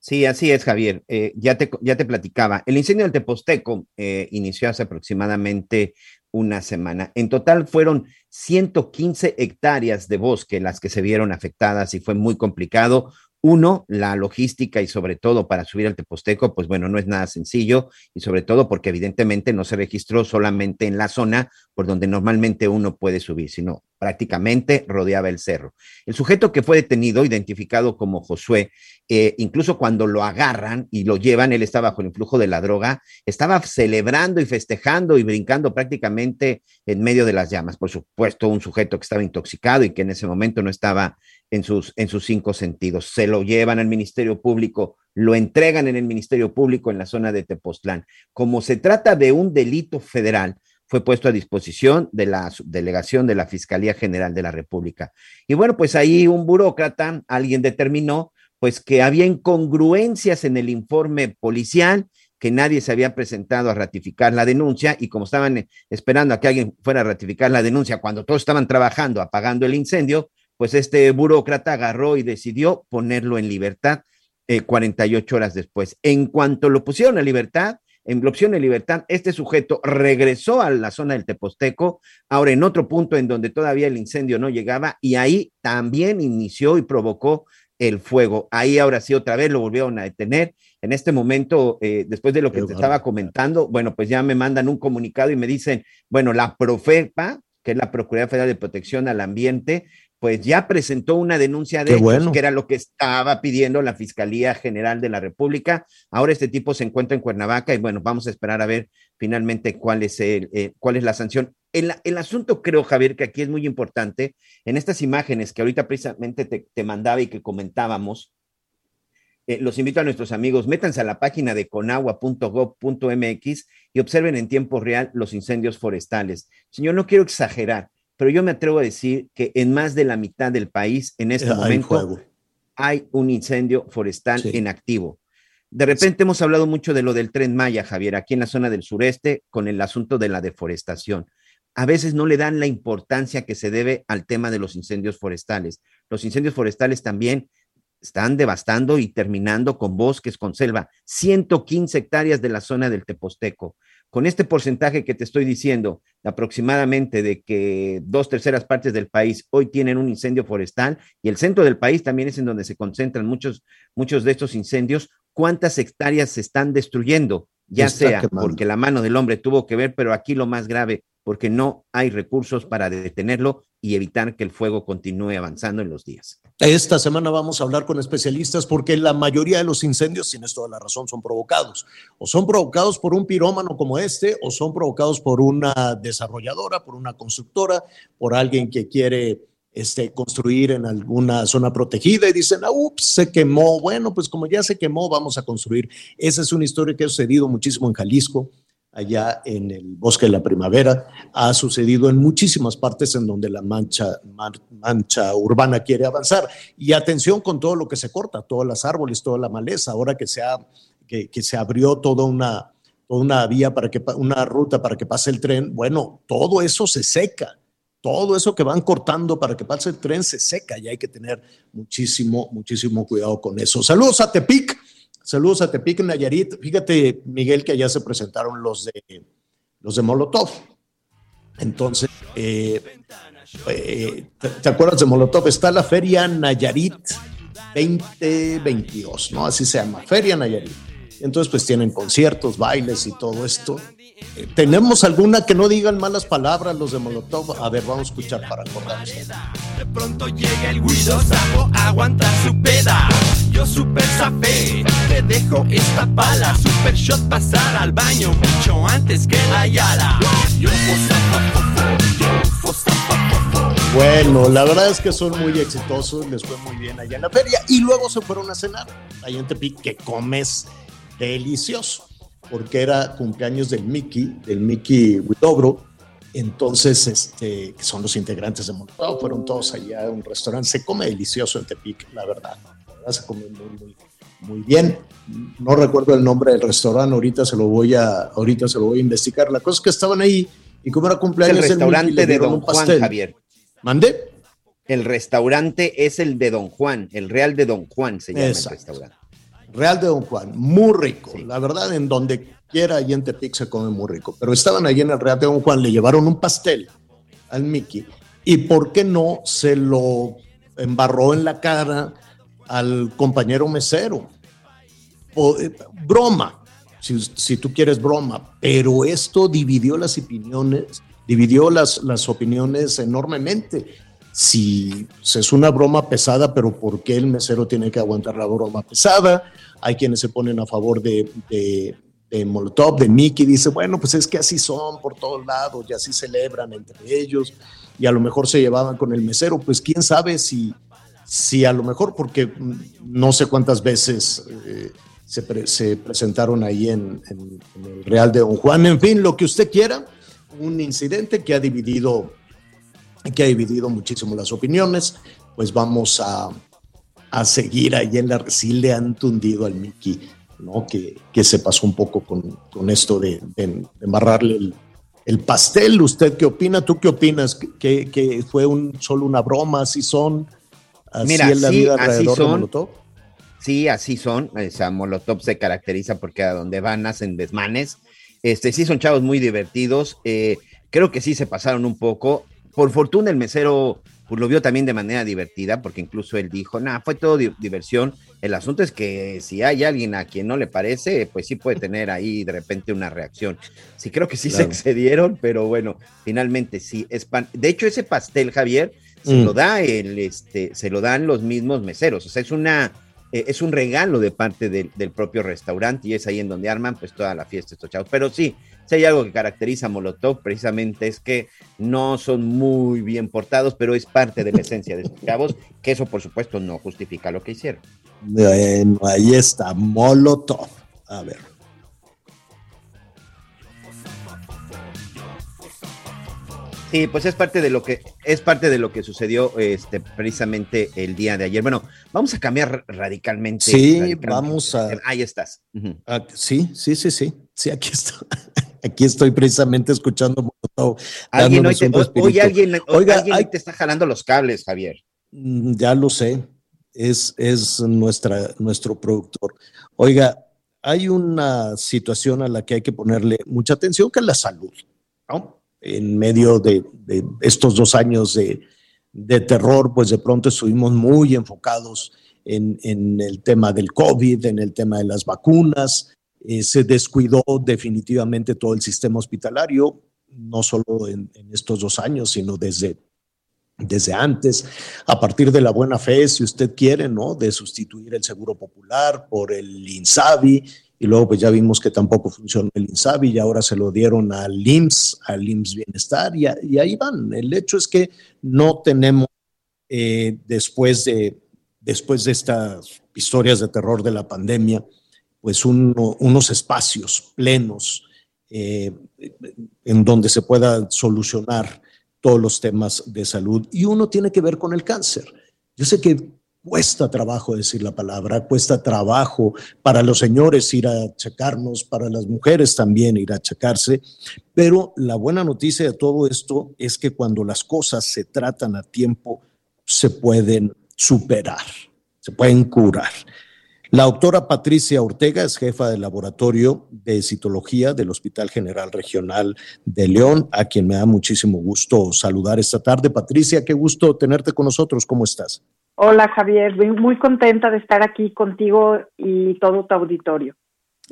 Sí, así es, Javier. Eh, ya, te, ya te platicaba. El incendio del Teposteco eh, inició hace aproximadamente una semana. En total fueron 115 hectáreas de bosque las que se vieron afectadas y fue muy complicado. Uno, la logística y sobre todo para subir al Teposteco, pues bueno, no es nada sencillo y sobre todo porque evidentemente no se registró solamente en la zona por donde normalmente uno puede subir, sino prácticamente rodeaba el cerro. El sujeto que fue detenido, identificado como Josué, eh, incluso cuando lo agarran y lo llevan, él está bajo el influjo de la droga, estaba celebrando y festejando y brincando prácticamente en medio de las llamas. Por supuesto, un sujeto que estaba intoxicado y que en ese momento no estaba en sus, en sus cinco sentidos. Se lo llevan al Ministerio Público, lo entregan en el Ministerio Público en la zona de Tepoztlán. Como se trata de un delito federal, fue puesto a disposición de la delegación de la Fiscalía General de la República. Y bueno, pues ahí un burócrata, alguien determinó pues que había incongruencias en el informe policial, que nadie se había presentado a ratificar la denuncia y como estaban esperando a que alguien fuera a ratificar la denuncia cuando todos estaban trabajando, apagando el incendio, pues este burócrata agarró y decidió ponerlo en libertad eh, 48 horas después. En cuanto lo pusieron en libertad, en opción de libertad, este sujeto regresó a la zona del Teposteco, ahora en otro punto en donde todavía el incendio no llegaba, y ahí también inició y provocó el fuego. Ahí ahora sí otra vez lo volvieron a detener. En este momento, eh, después de lo que te estaba comentando, bueno, pues ya me mandan un comunicado y me dicen, bueno, la Profepa, que es la Procuraduría Federal de Protección al Ambiente, pues ya presentó una denuncia de Qué hechos, bueno. que era lo que estaba pidiendo la Fiscalía General de la República. Ahora este tipo se encuentra en Cuernavaca y bueno, vamos a esperar a ver finalmente cuál es, el, eh, cuál es la sanción. El, el asunto creo, Javier, que aquí es muy importante, en estas imágenes que ahorita precisamente te, te mandaba y que comentábamos, eh, los invito a nuestros amigos, métanse a la página de conagua.gov.mx y observen en tiempo real los incendios forestales. Señor, no quiero exagerar, pero yo me atrevo a decir que en más de la mitad del país en este Hay momento fuego. hay un incendio forestal Sí. en activo. De repente hemos hablado mucho de lo del tren Maya, Javier, aquí en la zona del sureste, con el asunto de la deforestación. A veces no le dan la importancia que se debe al tema de los incendios forestales. Los incendios forestales también están devastando y terminando con bosques, con selva. 115 hectáreas de la zona del Teposteco. Con este porcentaje que te estoy diciendo, aproximadamente de que dos terceras partes del país hoy tienen un incendio forestal y el centro del país también es en donde se concentran muchos, muchos de estos incendios, ¿cuántas hectáreas se están destruyendo? Ya Está sea quemando. porque la mano del hombre tuvo que ver, pero aquí lo más grave, porque no hay recursos para detenerlo y evitar que el fuego continúe avanzando en los días. Esta semana vamos a hablar con especialistas porque la mayoría de los incendios, tienes toda la razón, son provocados. O son provocados por un pirómano como este, o son provocados por una desarrolladora, por una constructora, por alguien que quiere este, construir en alguna zona protegida y dicen, ah, ups, se quemó. Bueno, pues como ya se quemó, vamos a construir. Esa es una historia que ha sucedido muchísimo en Jalisco allá en el bosque de la primavera, ha sucedido en muchísimas partes en donde la mancha, man- mancha urbana quiere avanzar. Y atención con todo lo que se corta, todos los árboles, toda la maleza, ahora que se, ha, que, se abrió toda una, toda una vía para que, una ruta para que pase el tren, bueno, todo eso se seca. Todo eso que van cortando para que pase el tren se seca y hay que tener muchísimo, muchísimo cuidado con eso. Saludos a Tepic. Saludos a Tepic, Nayarit. Fíjate, Miguel, que allá se presentaron los de, los de Molotov. Entonces, eh, eh, ¿te, te acuerdas de Molotov? Está la Feria Nayarit 2022, ¿no? Así se llama, Feria Nayarit. Entonces, pues tienen conciertos, bailes y todo esto. Eh, ¿Tenemos alguna que no digan malas palabras los de Molotov? A ver, vamos a escuchar para acordarnos. De pronto llega el Guido Sapo a aguantar su peda. Yo super zafé, te dejo esta pala. Super shot pasar al baño mucho antes que la Yala. Yo. Bueno, la verdad es que son muy exitosos, les fue muy bien allá en la feria y luego se fueron a cenar allá en Tepic, que comes delicioso, porque era cumpleaños del Mickey, del Mickey Huidobro. Entonces, este, que son los integrantes de Molotov, fueron todos allá a un restaurante. Se come delicioso en Tepic, la verdad. La verdad se come muy, muy, muy bien. No recuerdo el nombre del restaurante, ahorita se lo voy a, ahorita se lo voy a investigar. La cosa es que estaban ahí y como era cumpleaños el del Mickey, restaurante de Don Juan. Javier. ¿Mande? El restaurante es el de Don Juan, el Real de Don Juan se llama Exacto. el restaurante. Real de Don Juan, muy rico. Sí. La verdad, en donde quiera, allí en Tepic se come muy rico. Pero estaban allí en el Real de Don Juan, le llevaron un pastel al Mickey. ¿Y por qué no se lo embarró en la cara al compañero mesero? O, eh, broma, si, si tú quieres broma. Pero esto dividió las opiniones, dividió las, las opiniones enormemente si es una broma pesada, pero ¿por qué el mesero tiene que aguantar la broma pesada? Hay quienes se ponen a favor de, de, de Molotov, de Mickey, dice, bueno, pues es que así son por todos lados y así celebran entre ellos y a lo mejor se llevaban con el mesero, pues quién sabe si, si a lo mejor, porque no sé cuántas veces eh, se, pre- se presentaron ahí en- en el Real de Don Juan, en fin, lo que usted quiera, un incidente que ha dividido que ha dividido muchísimo las opiniones, pues vamos a, a seguir ahí en la... Sí le han tundido al Mickey, ¿no? Que, que se pasó un poco con, con esto de, de- de embarrarle el, el pastel. ¿Usted qué opina? ¿Tú qué opinas? ¿Que, que fue un, solo una broma? ¿Así son? ¿Así Mira, es la sí, vida así alrededor de son. Molotov? Sí, así son. O sea, Molotov se caracteriza porque a donde van hacen desmanes. Este, sí son chavos muy divertidos. eh, creo que sí se pasaron un poco. Por fortuna el mesero pues, lo vio también de manera divertida, porque incluso él dijo, nada, fue todo di- diversión. El asunto es que si hay alguien a quien no le parece, pues sí puede tener ahí de repente una reacción. Sí, creo que sí Claro. se excedieron, pero bueno, finalmente sí. Es pan- De hecho, ese pastel, Javier, se Mm. lo da el, este, se lo dan los mismos meseros. O sea, es una, eh, es un regalo de parte del, del propio restaurante y es ahí en donde arman pues toda la fiesta estos chavos. Pero sí, si hay algo que caracteriza a Molotov precisamente es que no son muy bien portados, pero es parte de la esencia de estos chavos, que eso por supuesto no justifica lo que hicieron. Bueno, ahí está, Molotov. A ver. Sí, pues es parte de lo que es parte de lo que sucedió este precisamente el día de ayer. Bueno, vamos a cambiar radicalmente. Sí, radicalmente. vamos a- Ahí estás. Ah, sí, sí, sí, sí. Sí, aquí estoy. (laughs) Aquí estoy precisamente escuchando. Alguien hoy, te, hoy- alguien, hoy Oiga, alguien hay- te está jalando los cables, Javier. Mm, Ya lo sé, es, es nuestra, nuestro productor. Oiga, hay una situación a la que hay que ponerle mucha atención, que es la salud, ¿no? En medio de, de estos dos años de, de terror, pues de pronto estuvimos muy enfocados en, en el tema del COVID, en el tema de las vacunas. Eh, se descuidó definitivamente todo el sistema hospitalario, no solo en, en estos dos años, sino desde desde antes, a partir de la buena fe, si usted quiere, ¿no? De sustituir el Seguro Popular por el INSABI, y luego pues ya vimos que tampoco funcionó el INSABI y ahora se lo dieron al IMSS, al IMSS Bienestar, y, a- ahí van. El hecho es que no tenemos, eh, después, de, después de estas historias de terror de la pandemia, pues uno- unos espacios plenos eh, en donde se pueda solucionar todos los temas de salud y uno tiene que ver con el cáncer. Yo sé que cuesta trabajo decir la palabra, cuesta trabajo para los señores ir a checarnos, para las mujeres también ir a checarse, pero la buena noticia de todo esto es que cuando las cosas se tratan a tiempo, se pueden superar, se pueden curar. La doctora Patricia Ortega es jefa del laboratorio de citología del Hospital General Regional de León, a quien me da muchísimo gusto saludar esta tarde. Patricia, qué gusto tenerte con nosotros. ¿Cómo estás? Hola Javier, muy- contenta de estar aquí contigo y todo tu auditorio.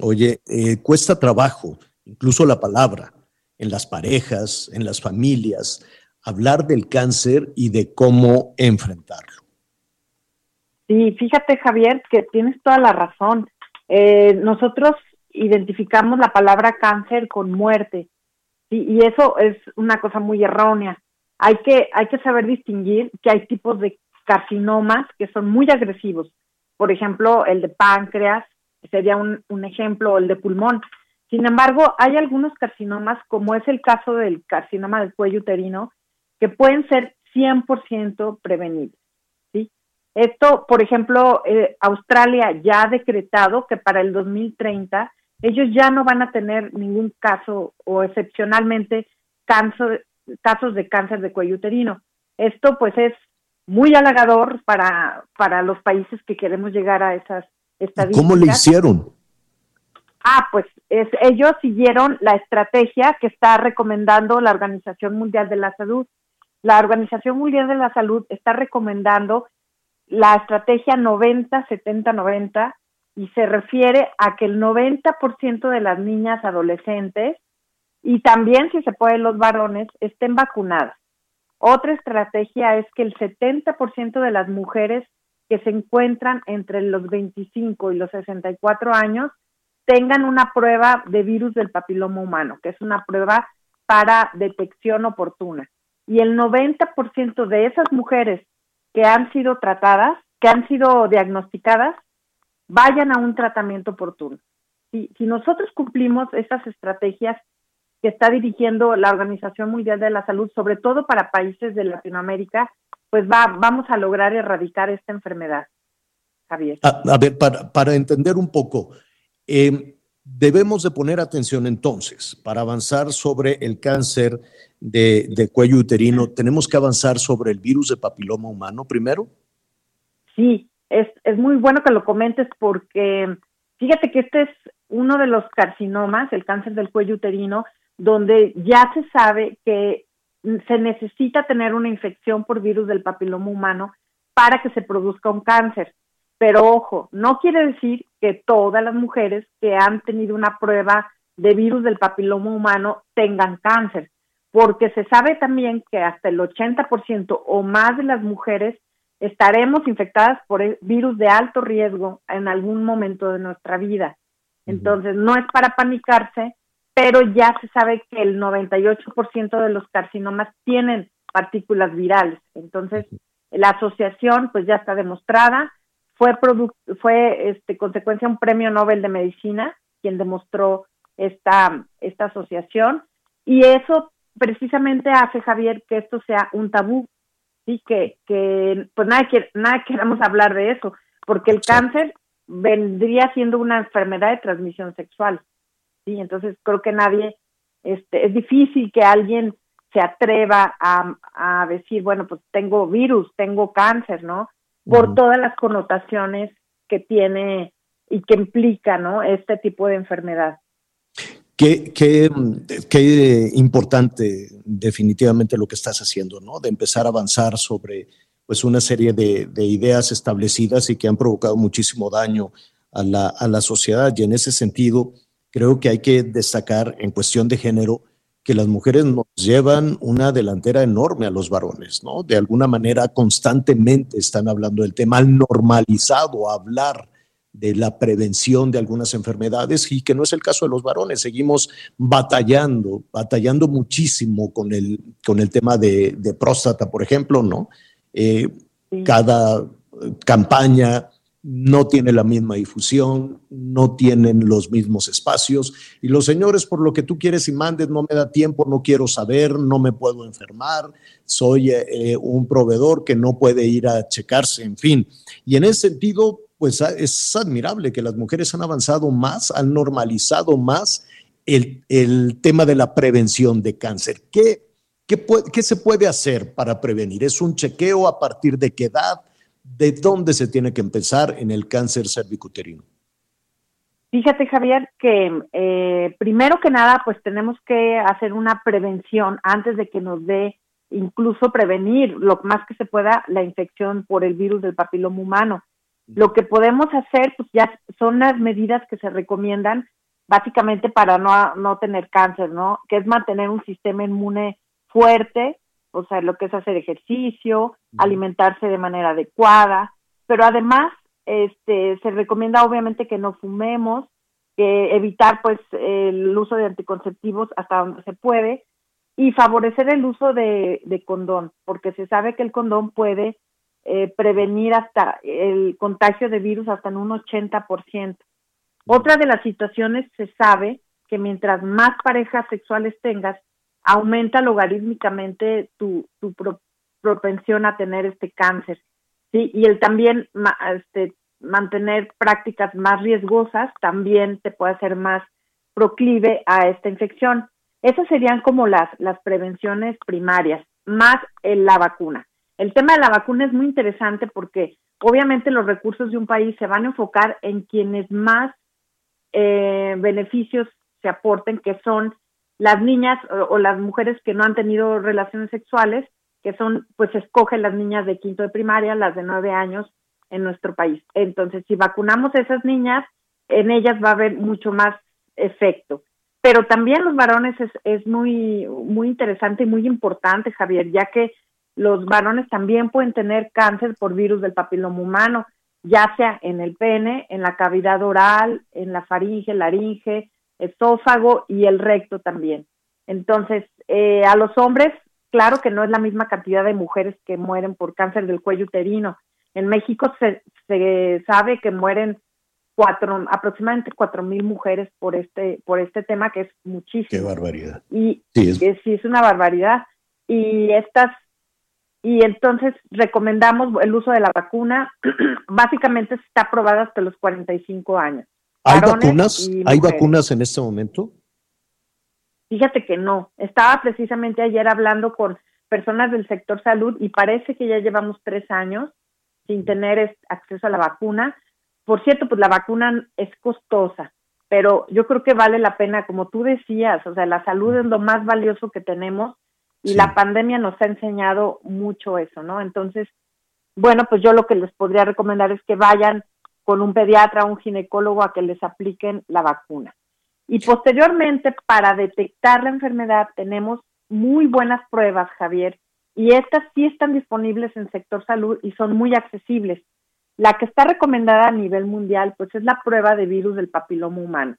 Oye, eh, cuesta trabajo, incluso la palabra, en las parejas, en las familias, hablar del cáncer y de cómo enfrentarlo. Sí, fíjate Javier que tienes toda la razón. Eh, nosotros identificamos la palabra cáncer con muerte sí, y eso es una cosa muy errónea. Hay que, hay que saber distinguir que hay tipos de carcinomas que son muy agresivos. Por ejemplo, el de páncreas sería un, ejemplo, o el de pulmón. Sin embargo, hay algunos carcinomas, como es el caso del carcinoma del cuello uterino, que pueden ser 100% prevenibles. ¿sí? Esto, por ejemplo, eh, Australia ya ha decretado que para el 2030 ellos ya no van a tener ningún caso o excepcionalmente cáncer, casos de cáncer de cuello uterino. Esto pues es muy halagador para, para los países que queremos llegar a esas estadísticas. ¿Cómo le hicieron? Ah, pues es, ellos siguieron la estrategia que está recomendando la Organización Mundial de la Salud. La Organización Mundial de la Salud está recomendando la estrategia 90-70-90 y se refiere a que el 90% de las niñas adolescentes y también, si se puede, los varones estén vacunadas. Otra estrategia es que el 70% de las mujeres que se encuentran entre los 25 y los 64 años tengan una prueba de virus del papiloma humano, que es una prueba para detección oportuna. Y el 90% de esas mujeres que han sido tratadas, que han sido diagnosticadas, vayan a un tratamiento oportuno. Si, si nosotros cumplimos esas estrategias que está dirigiendo la Organización Mundial de la Salud, sobre todo para países de Latinoamérica, pues va, vamos a lograr erradicar esta enfermedad, Javier. A, a ver, para, para, entender un poco, eh, debemos de poner atención entonces para avanzar sobre el cáncer de, de, cuello uterino. ¿Tenemos que avanzar sobre el virus de papiloma humano primero? Sí, es, es muy bueno que lo comentes porque fíjate que este es uno de los carcinomas, el cáncer del cuello uterino, donde ya se sabe que se necesita tener una infección por virus del papiloma humano para que se produzca un cáncer. Pero ojo, no quiere decir que todas las mujeres que han tenido una prueba de virus del papiloma humano tengan cáncer. porque se sabe también que hasta el 80% o más de las mujeres estaremos infectadas por el virus de alto riesgo en algún momento de nuestra vida. Entonces, no es para panicarse, pero ya se sabe que el 98% de los carcinomas tienen partículas virales. Entonces, la asociación pues ya está demostrada, fue fue este consecuencia un premio Nobel de medicina quien demostró esta esta asociación. Y eso precisamente hace Javier que esto sea un tabú sí que que pues nada que nada queramos hablar de eso porque el cáncer vendría siendo una enfermedad de transmisión sexual sí entonces creo que nadie este es difícil que alguien se atreva a, a decir bueno pues tengo virus tengo cáncer no por todas las connotaciones que tiene y que implica ¿no? este tipo de enfermedad. Qué, qué, qué, importante definitivamente lo que estás haciendo, ¿no? De empezar a avanzar sobre pues una serie de, de ideas establecidas y que han provocado muchísimo daño a la, a la sociedad. Y en ese sentido, creo que hay que destacar en cuestión de género que las mujeres nos llevan una delantera enorme a los varones, ¿no? De alguna manera constantemente están hablando del tema, han normalizado hablar de la prevención de algunas enfermedades y que no es el caso de los varones. Seguimos batallando, batallando muchísimo con el, con el tema de, próstata, por ejemplo, ¿no? Eh, cada campaña no tiene la misma difusión, no tienen los mismos espacios. Y los señores, por lo que tú quieres y mandes, no me da tiempo, no quiero saber, no me puedo enfermar, soy eh, eh, un proveedor que no puede ir a checarse, en fin. Y en ese sentido, pues ah, es admirable que las mujeres han avanzado más, han normalizado más el, tema de la prevención de cáncer. ¿Qué, qué, ¿Qué se puede hacer para prevenir? ¿Es un chequeo a partir de qué edad? ¿De dónde se tiene que empezar en el cáncer cervicuterino? Fíjate, Javier, que eh, primero que nada, pues tenemos que hacer una prevención antes de que nos dé, incluso prevenir lo más que se pueda la infección por el virus del papiloma humano. Lo que podemos hacer, pues ya son las medidas que se recomiendan básicamente para no, no tener cáncer, ¿no? Que es mantener un sistema inmune fuerte, o sea, lo que es hacer ejercicio, alimentarse de manera adecuada, pero además este se recomienda obviamente que no fumemos, que evitar pues el uso de anticonceptivos hasta donde se puede y favorecer el uso de, condón, porque se sabe que el condón puede eh, prevenir hasta el contagio de virus hasta en un 80%. Otra de las situaciones se sabe que mientras más parejas sexuales tengas, aumenta logarítmicamente tu, tu propensión a tener este cáncer. Y el también este, mantener prácticas más riesgosas también te puede hacer más proclive a esta infección. Esas serían como las, las prevenciones primarias, más la vacuna. El tema de la vacuna es muy interesante porque obviamente los recursos de un país se van a enfocar en quienes más eh, beneficios se aporten, que son las niñas o, las mujeres que no han tenido relaciones sexuales, que son, pues escogen las niñas de quinto de primaria, las de nueve años en nuestro país. Entonces, si vacunamos a esas niñas, en ellas va a haber mucho más efecto. Pero también los varones es, es muy, muy interesante y muy importante, Javier, ya que los varones también pueden tener cáncer por virus del papiloma humano, ya sea en el pene, en la cavidad oral, en la faringe, laringe, esófago y el recto también. Entonces, eh, a los hombres, claro que no es la misma cantidad de mujeres que mueren por cáncer del cuello uterino. En México se, se sabe que mueren cuatro, aproximadamente cuatro mil mujeres por este, por este tema, que es muchísimo. Qué barbaridad. Y sí es, es una barbaridad. Y estas, y entonces recomendamos el uso de la vacuna. (clears throat) Básicamente está aprobada hasta los 45 años. ¿Hay vacunas? ¿Hay vacunas en este momento? Fíjate que no. Estaba precisamente ayer hablando con personas del sector salud y parece que ya llevamos tres años sin tener acceso a la vacuna. Por cierto, pues la vacuna es costosa, pero yo creo que vale la pena, como tú decías, o sea, la salud es lo más valioso que tenemos y la pandemia nos ha enseñado mucho eso, ¿no? Entonces, bueno, pues yo lo que les podría recomendar es que vayan con un pediatra o un ginecólogo a que les apliquen la vacuna. Y posteriormente, para detectar la enfermedad, tenemos muy buenas pruebas, Javier, y estas sí están disponibles en sector salud y son muy accesibles. La que está recomendada a nivel mundial, pues es la prueba de virus del papiloma humano.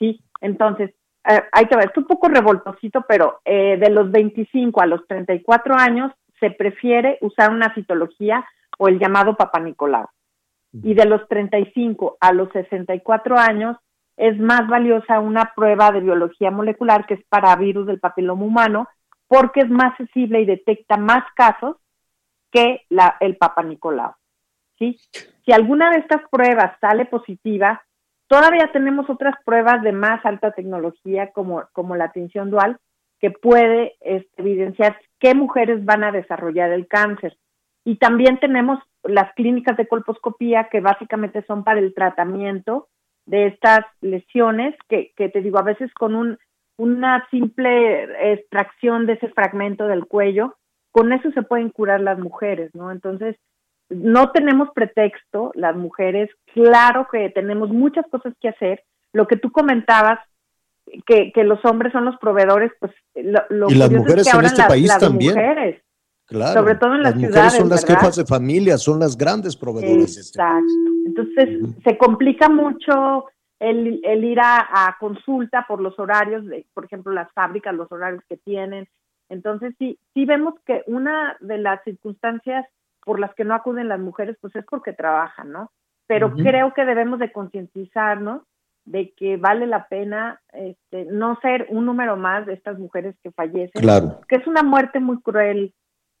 ¿sí? Entonces, eh, hay que ver, es un poco revoltosito, pero eh, de los 25 a los 34 años se prefiere usar una citología o el llamado Papa Nicolau. Y de los 35 a los 64 años es más valiosa una prueba de biología molecular que es para virus del papiloma humano, porque es más sensible y detecta más casos que la, el Papa Nicolau. ¿sí? Si alguna de estas pruebas sale positiva, todavía tenemos otras pruebas de más alta tecnología como, como la atención dual que puede este, evidenciar qué mujeres van a desarrollar el cáncer. Y también tenemos las clínicas de colposcopía que básicamente son para el tratamiento de estas lesiones que, que te digo, a veces con un, una simple extracción de ese fragmento del cuello, con eso se pueden curar las mujeres, ¿no? Entonces, no tenemos pretexto, las mujeres, claro que tenemos muchas cosas que hacer. Lo que tú comentabas, que, que los hombres son los proveedores, pues lo, y las mujeres en este país también. Mujeres, Claro. Sobre todo en las, las mujeres son las ¿verdad? jefas de familia, son las grandes proveedoras. Exacto. Entonces, se complica mucho el, el ir a, a, consulta por los horarios, de, por ejemplo, las fábricas, los horarios que tienen. Entonces, sí, sí vemos que una de las circunstancias por las que no acuden las mujeres, pues es porque trabajan, ¿no? Pero uh -huh. creo que debemos de concientizarnos de que vale la pena este, no ser un número más de estas mujeres que fallecen, claro. que es una muerte muy cruel,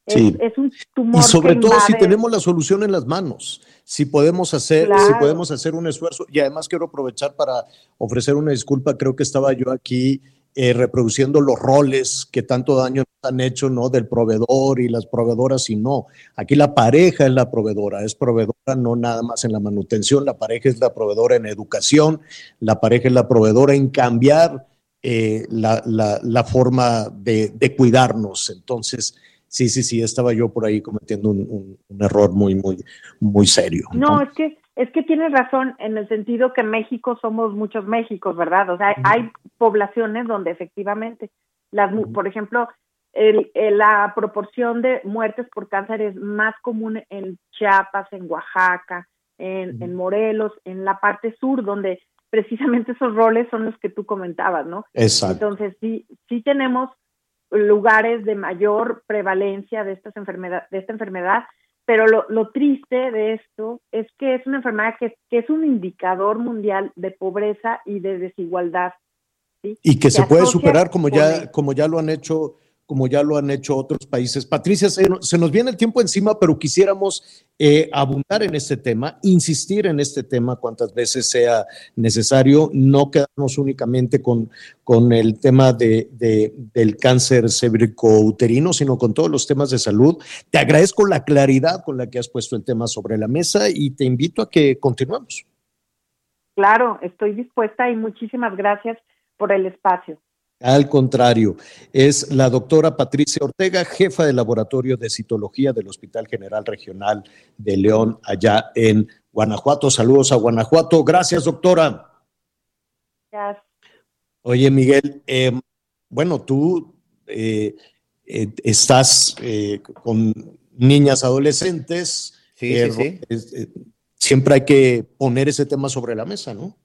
Sí. Es, es, un tumor y sobre que todo invade... si tenemos la solución en las manos, si podemos hacer, Claro. si podemos hacer un esfuerzo. Y además quiero aprovechar para ofrecer una disculpa. Creo que estaba yo aquí eh, reproduciendo los roles que tanto daño han hecho, ¿no? Del proveedor y las proveedoras y no. Aquí la pareja es la proveedora, es proveedora no nada más en la manutención, la pareja es la proveedora en educación, la pareja es la proveedora en cambiar eh, la, la, la, forma de, de cuidarnos. Entonces, sí, sí, sí, estaba yo por ahí cometiendo un, un, un error muy, muy, muy serio. No, es que es que tienes razón en el sentido que México somos muchos Méxicos, ¿verdad? O sea, uh -huh. hay poblaciones donde efectivamente, las, uh -huh. por ejemplo, el, el, la proporción de muertes por cáncer es más común en Chiapas, en Oaxaca, en, uh -huh. en Morelos, en la parte sur, donde precisamente esos roles son los que tú comentabas, ¿no? Exacto. Entonces, sí, sí tenemos lugares de mayor prevalencia de, estas enfermedad, de esta enfermedad, pero lo, lo, triste de esto es que es una enfermedad que, que, es un indicador mundial de pobreza y de desigualdad. ¿sí? Y que se, se puede superar como ya, como ya lo han hecho como ya lo han hecho otros países. Patricia, se, se nos viene el tiempo encima, pero quisiéramos eh, abundar en este tema, insistir en este tema cuantas veces sea necesario, no quedarnos únicamente con, con el tema de, de, del cáncer cérvico-uterino, sino con todos los temas de salud. Te agradezco la claridad con la que has puesto el tema sobre la mesa y te invito a que continuemos. Claro, estoy dispuesta y muchísimas gracias por el espacio. Al contrario, es la doctora Patricia Ortega, jefa del laboratorio de citología del Hospital General Regional de León, allá en Guanajuato. Saludos a Guanajuato. Gracias, doctora. Gracias. Oye, Miguel, eh, bueno, tú eh, eh, estás con niñas adolescentes. Sí, sí, sí. siempre hay que poner ese tema sobre la mesa, ¿no?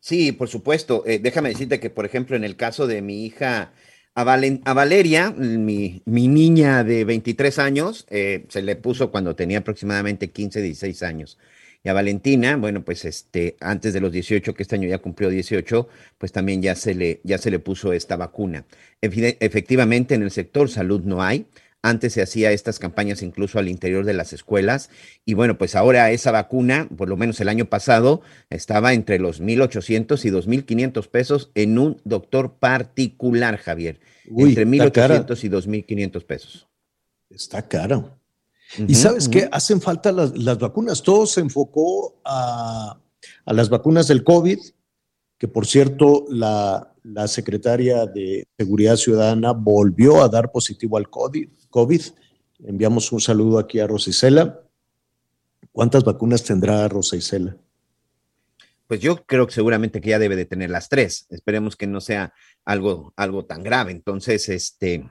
Sí, por supuesto. Eh, déjame decirte que, por ejemplo, en el caso de mi hija, a, Valen a Valeria, mi, niña de 23 años, eh, se le puso cuando tenía aproximadamente 15, 16 años. Y a Valentina, bueno, pues este, antes de los 18, que este año ya cumplió 18, pues también ya se le, ya se le puso esta vacuna. Efectivamente, en el sector salud no hay. Antes se hacía estas campañas incluso al interior de las escuelas y bueno, pues ahora esa vacuna, por lo menos el año pasado, estaba entre los 1.800 y 2.500 pesos en un doctor particular, Javier. Uy, entre 1.800 y 2.500 pesos. Está caro. Uh -huh, y sabes uh -huh. qué? Hacen falta las, las, vacunas. Todo se enfocó a, a las vacunas del COVID, que por cierto, la, la secretaria de Seguridad Ciudadana volvió a dar positivo al COVID. Enviamos un saludo aquí a Rosa Isela. ¿Cuántas vacunas tendrá Rosa Isela? pues yo creo que seguramente que ya debe de tener las tres. Esperemos que no sea algo, algo tan grave. Entonces, este,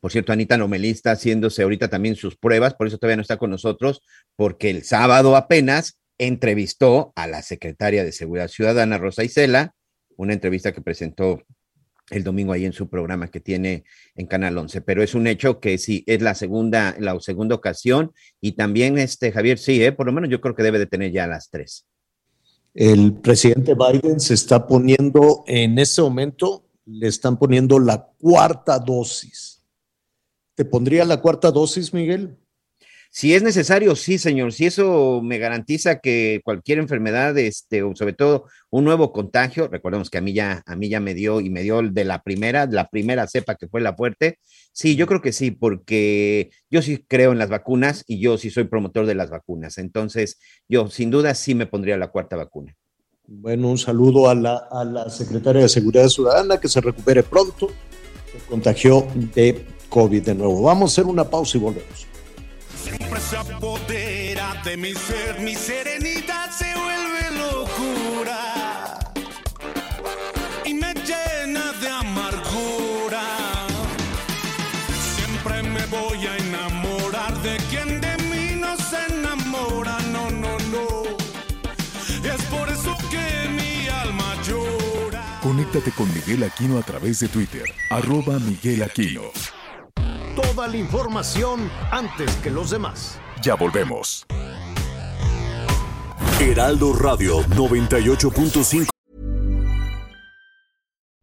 por cierto, Anita Nomelí está haciéndose ahorita también sus pruebas, por eso todavía no está con nosotros, porque el sábado apenas entrevistó a la secretaria de Seguridad Ciudadana, Rosa Isela, una entrevista que presentó el domingo ahí en su programa que tiene en Canal 11, pero es un hecho que sí, es la segunda, la segunda ocasión y también este Javier, sí, ¿eh? por lo menos yo creo que debe de tener ya las tres. El presidente Biden se está poniendo, en este momento, le están poniendo la cuarta dosis. ¿Te pondría la cuarta dosis, Miguel? Si es necesario, sí, señor. Si eso me garantiza que cualquier enfermedad, este, o sobre todo un nuevo contagio, recordemos que a mí ya, a mí ya me dio y me dio de la primera, la primera cepa que fue la fuerte. Sí, yo creo que sí, porque yo sí creo en las vacunas y yo sí soy promotor de las vacunas. Entonces, yo sin duda sí me pondría la cuarta vacuna. Bueno, un saludo a la, a la secretaria de Seguridad Ciudadana, que se recupere pronto. Se contagió de COVID de nuevo. Vamos a hacer una pausa y volvemos. Siempre se apodera de mi ser, mi serenidad se vuelve locura y me llena de amargura. Siempre me voy a enamorar de quien de mí no se enamora, no, no, no. Es por eso que mi alma llora. Conéctate con Miguel Aquino a través de Twitter, arroba Miguel Aquino. Toda la información antes que los demás. Ya volvemos. Heraldo Radio 98.5.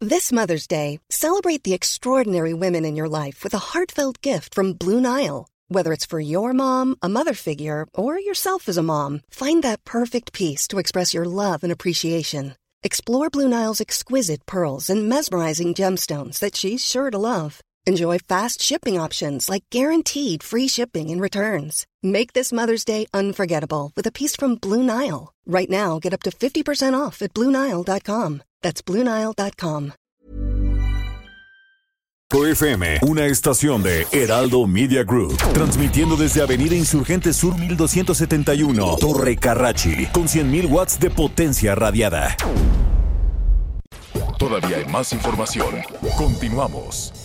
This Mother's Day, celebrate the extraordinary women in your life with a heartfelt gift from Blue Nile. Whether it's for your mom, a mother figure, or yourself as a mom, find that perfect piece to express your love and appreciation. Explore Blue Nile's exquisite pearls and mesmerizing gemstones that she's sure to love. Enjoy fast shipping options like guaranteed free shipping and returns. Make this Mother's Day unforgettable with a piece from Blue Nile. Right now, get up to 50% off at BlueNile.com. That's BlueNile.com. FM, una estación de Heraldo Media Group, transmitiendo desde Avenida Insurgente Sur 1271, Torre Carrachi, con 100.000 watts de potencia radiada. Todavía hay más información. Continuamos.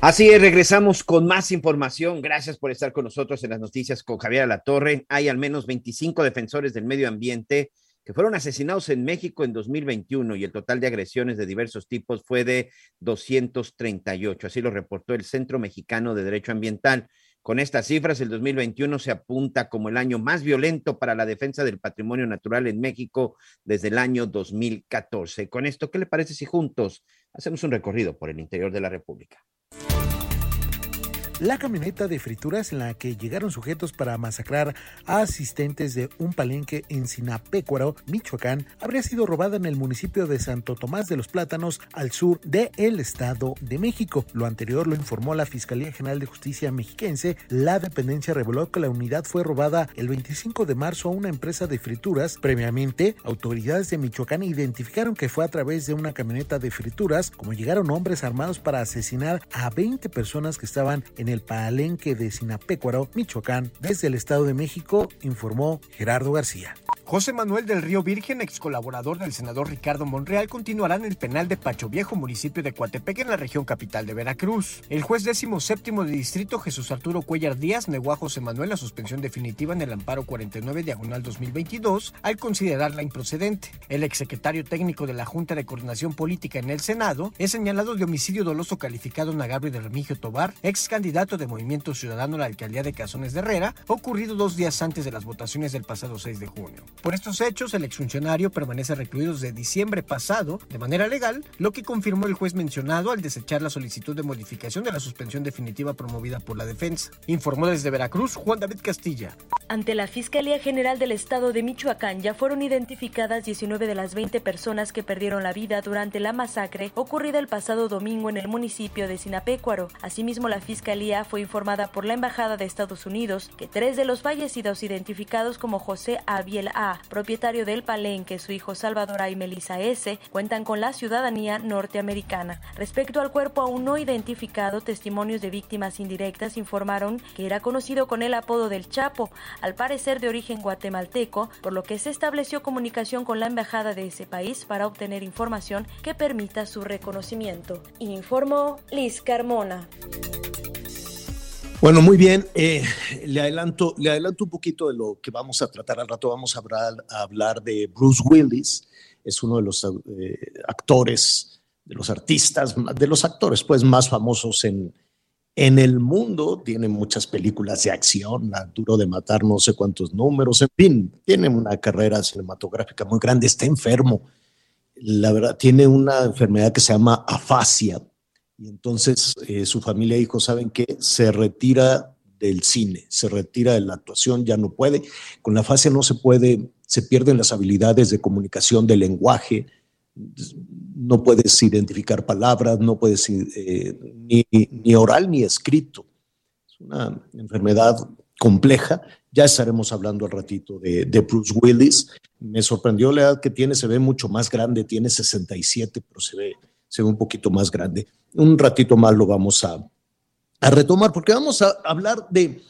Así es, regresamos con más información. Gracias por estar con nosotros en las noticias con Javier Alatorre. Hay al menos 25 defensores del medio ambiente que fueron asesinados en México en 2021 y el total de agresiones de diversos tipos fue de 238. Así lo reportó el Centro Mexicano de Derecho Ambiental. Con estas cifras, el 2021 se apunta como el año más violento para la defensa del patrimonio natural en México desde el año 2014. Con esto, ¿qué le parece si juntos hacemos un recorrido por el interior de la República? La camioneta de frituras en la que llegaron sujetos para masacrar a asistentes de un palenque en Sinapecuaro, Michoacán, habría sido robada en el municipio de Santo Tomás de los Plátanos, al sur del Estado de México. Lo anterior lo informó la Fiscalía General de Justicia mexiquense. La dependencia reveló que la unidad fue robada el 25 de marzo a una empresa de frituras. Previamente, autoridades de Michoacán identificaron que fue a través de una camioneta de frituras como llegaron hombres armados para asesinar a 20 personas que estaban en el palenque de Sinapecuaro, Michoacán. Desde el Estado de México, informó Gerardo García. José Manuel del Río Virgen, ex colaborador del senador Ricardo Monreal, continuará en el penal de Pacho Viejo, municipio de Coatepec, en la región capital de Veracruz. El juez décimo séptimo de distrito, Jesús Arturo Cuellar Díaz, negó a José Manuel la suspensión definitiva en el amparo 49 diagonal 2022 al considerarla improcedente. El exsecretario técnico de la Junta de Coordinación Política en el Senado es señalado de homicidio doloso calificado en agravio de Remigio Tobar, ex candidato de Movimiento Ciudadano a la alcaldía de Cazones de Herrera, ocurrido dos días antes de las votaciones del pasado 6 de junio. Por estos hechos, el exfuncionario permanece recluido desde diciembre pasado de manera legal, lo que confirmó el juez mencionado al desechar la solicitud de modificación de la suspensión definitiva promovida por la defensa. Informó desde Veracruz Juan David Castilla. Ante la Fiscalía General del Estado de Michoacán ya fueron identificadas 19 de las 20 personas que perdieron la vida durante la masacre ocurrida el pasado domingo en el municipio de Sinapecuaro. Asimismo, la Fiscalía fue informada por la Embajada de Estados Unidos que tres de los fallecidos identificados como José Abiel A., propietario del Palenque, su hijo Salvador A. y Melissa S., cuentan con la ciudadanía norteamericana. Respecto al cuerpo aún no identificado, testimonios de víctimas indirectas informaron que era conocido con el apodo del Chapo, al parecer de origen guatemalteco, por lo que se estableció comunicación con la embajada de ese país para obtener información que permita su reconocimiento. Informó Liz Carmona. Bueno, muy bien. Eh, le, adelanto, le adelanto un poquito de lo que vamos a tratar al rato. Vamos a hablar, de Bruce Willis. Es uno de los eh, actores, de los artistas, de los actores pues más famosos en, en el mundo. Tiene muchas películas de acción, Duro de Matar, no sé cuántos números. En fin, tiene una carrera cinematográfica muy grande. Está enfermo. La verdad, tiene una enfermedad que se llama afasia y entonces eh, su familia dijo, ¿saben qué? Se retira del cine, se retira de la actuación, ya no puede. Con la fase no se puede, se pierden las habilidades de comunicación, de lenguaje, no puedes identificar palabras, no puedes eh, ni, oral ni escrito. Es una enfermedad compleja. Ya estaremos hablando al ratito de, de, Bruce Willis. Me sorprendió la edad que tiene, se ve mucho más grande, tiene 67, pero se ve, se ve un poquito más grande un ratito más lo vamos a, retomar, porque vamos a hablar de,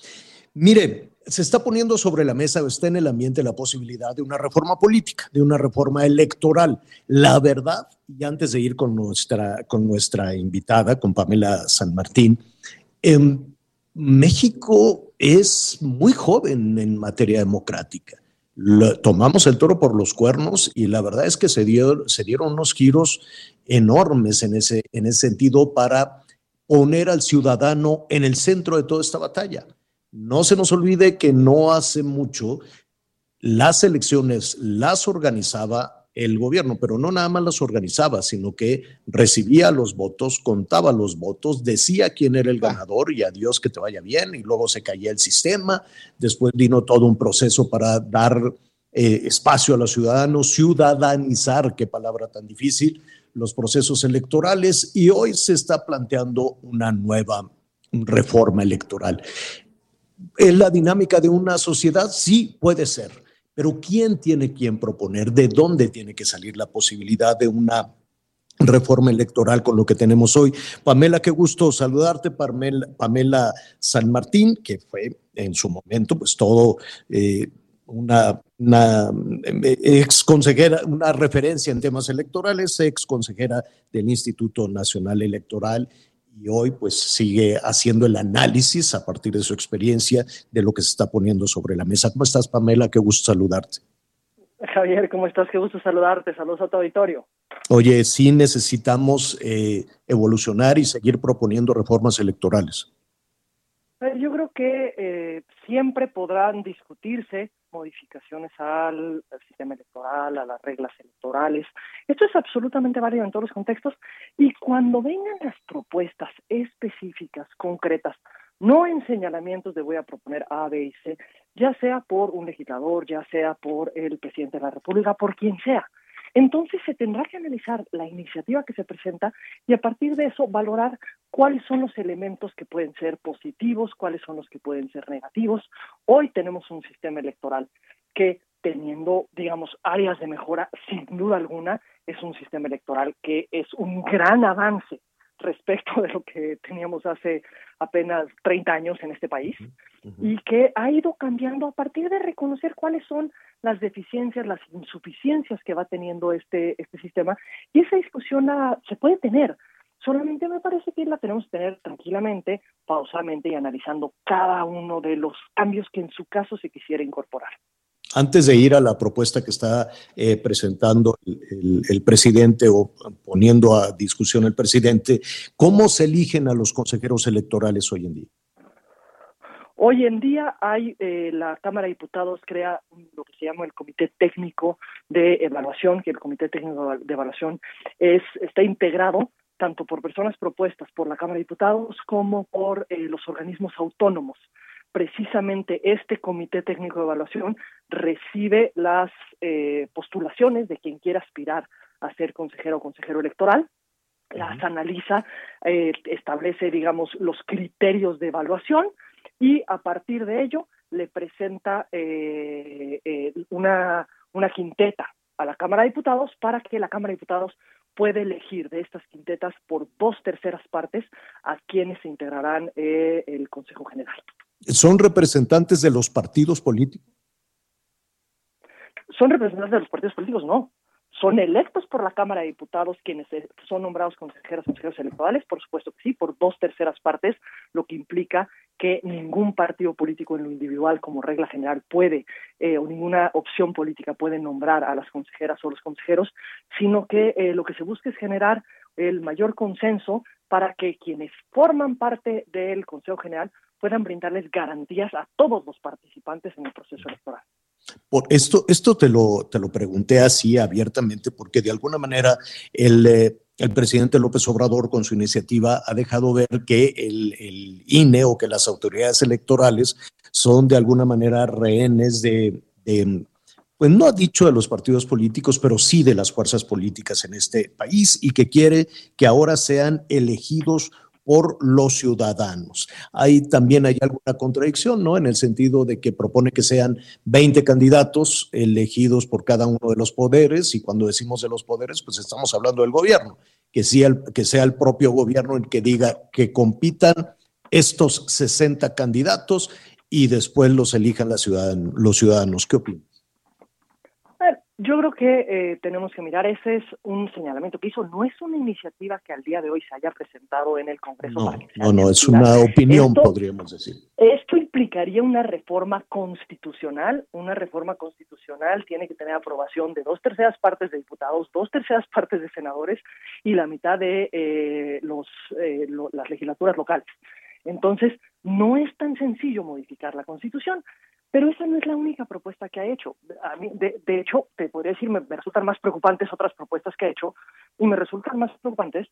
mire, se está poniendo sobre la mesa o está en el ambiente la posibilidad de una reforma política, de una reforma electoral. La verdad, y antes de ir con nuestra, con nuestra invitada, con Pamela San Martín, em, México es muy joven en materia democrática tomamos el toro por los cuernos y la verdad es que se, se dieron unos giros enormes en ese, en ese sentido para poner al ciudadano en el centro de toda esta batalla. No se nos olvide que no hace mucho las elecciones las organizaba el gobierno, pero no nada más las organizaba, sino que recibía los votos, contaba los votos, decía quién era el ganador y adiós que te vaya bien, y luego se caía el sistema, después vino todo un proceso para dar eh, espacio a los ciudadanos, ciudadanizar, qué palabra tan difícil, los procesos electorales, y hoy se está planteando una nueva reforma electoral. ¿Es la dinámica de una sociedad? Sí, puede ser pero ¿quién tiene quien proponer? ¿De dónde tiene que salir la posibilidad de una reforma electoral con lo que tenemos hoy? Pamela, qué gusto saludarte, Pamela, Pamela San Martín, que fue en su momento pues todo... Eh, una, una, eh, ex consejera, una referencia en temas electorales, ex consejera del Instituto Nacional Electoral y hoy pues sigue haciendo el análisis a partir de su experiencia de lo que se está poniendo sobre la mesa. ¿Cómo estás, Pamela? Qué gusto saludarte. Javier, ¿cómo estás? Qué gusto saludarte. Saludos a tu auditorio. Oye, sí necesitamos eh, evolucionar y seguir proponiendo reformas electorales. Yo creo que eh, siempre podrán discutirse modificaciones al, sistema electoral, a las reglas electorales. Esto es absolutamente válido en todos los contextos y cuando vengan las propuestas específicas, concretas, no en señalamientos de voy a proponer A, B y C, ya sea por un legislador, ya sea por el presidente de la República, por quien sea, entonces se tendrá que analizar la iniciativa que se presenta y a partir de eso valorar cuáles son los elementos que pueden ser positivos, cuáles son los que pueden ser negativos. Hoy tenemos un sistema electoral que teniendo, digamos, áreas de mejora, sin duda alguna, es un sistema electoral que es un gran avance respecto de lo que teníamos hace apenas 30 años en este país y que ha ido cambiando a partir de reconocer cuáles son las deficiencias, las insuficiencias que va teniendo este, este sistema y esa discusión la, se puede tener. Solamente me parece que la tenemos que tener tranquilamente, pausadamente y analizando cada uno de los cambios que en su caso se quisiera incorporar. Antes de ir a la propuesta que está eh, presentando el, presidente o poniendo a discusión el presidente, ¿cómo se eligen a los consejeros electorales hoy en día? Hoy en día hay eh, la Cámara de Diputados crea lo que se llama el Comité Técnico de Evaluación, que el Comité Técnico de Evaluación es está integrado tanto por personas propuestas por la Cámara de Diputados como por eh, los organismos autónomos precisamente este Comité Técnico de Evaluación recibe las eh, postulaciones de quien quiera aspirar a ser consejero o consejero electoral las analiza, eh, establece, digamos, los criterios de evaluación y a partir de ello le presenta eh, eh, una, una quinteta a la Cámara de Diputados para que la Cámara de Diputados pueda elegir de estas quintetas por dos terceras partes a quienes se integrarán eh, el Consejo General. ¿Son representantes de los partidos políticos? ¿Son representantes de los partidos políticos? No. Son electos por la Cámara de Diputados quienes son nombrados consejeros, consejeros electorales, por supuesto que sí, por dos terceras partes, lo que implica que ningún partido político en lo individual como regla general puede eh, o ninguna opción política puede nombrar a las consejeras o los consejeros, sino que eh, lo que se busca es generar el mayor consenso para que quienes forman parte del Consejo General puedan brindarles garantías a todos los participantes en el proceso electoral. Por esto, esto te lo, te lo pregunté así abiertamente porque de alguna manera el, eh, el presidente López Obrador con su iniciativa ha dejado ver que el, INE o que las autoridades electorales son de alguna manera rehenes de, pues no ha dicho de los partidos políticos, pero sí de las fuerzas políticas en este país y que quiere que ahora sean elegidos por los ciudadanos. Ahí también hay alguna contradicción, ¿no? En el sentido de que propone que sean 20 candidatos elegidos por cada uno de los poderes, y cuando decimos de los poderes, pues estamos hablando del gobierno, que, sea el, sea el propio gobierno el que diga que compitan estos 60 candidatos y después los elijan los ciudadanos. ¿Qué opinas? Yo creo que eh, tenemos que mirar, ese es un señalamiento que hizo, no es una iniciativa que al día de hoy se haya presentado en el Congreso. No, para que sea no, no, es una opinión, esto, podríamos decir. Esto implicaría una reforma constitucional, una reforma constitucional tiene que tener aprobación de dos terceras partes de diputados, dos terceras (laughs) partes de senadores y la mitad de eh, los, eh, lo, las legislaturas locales. Entonces, no es tan sencillo modificar la Constitución. Pero esa no es la única propuesta que ha hecho. A mí, de, de hecho, te podría decir, me, resultan más preocupantes otras propuestas que ha hecho y me resultan más preocupantes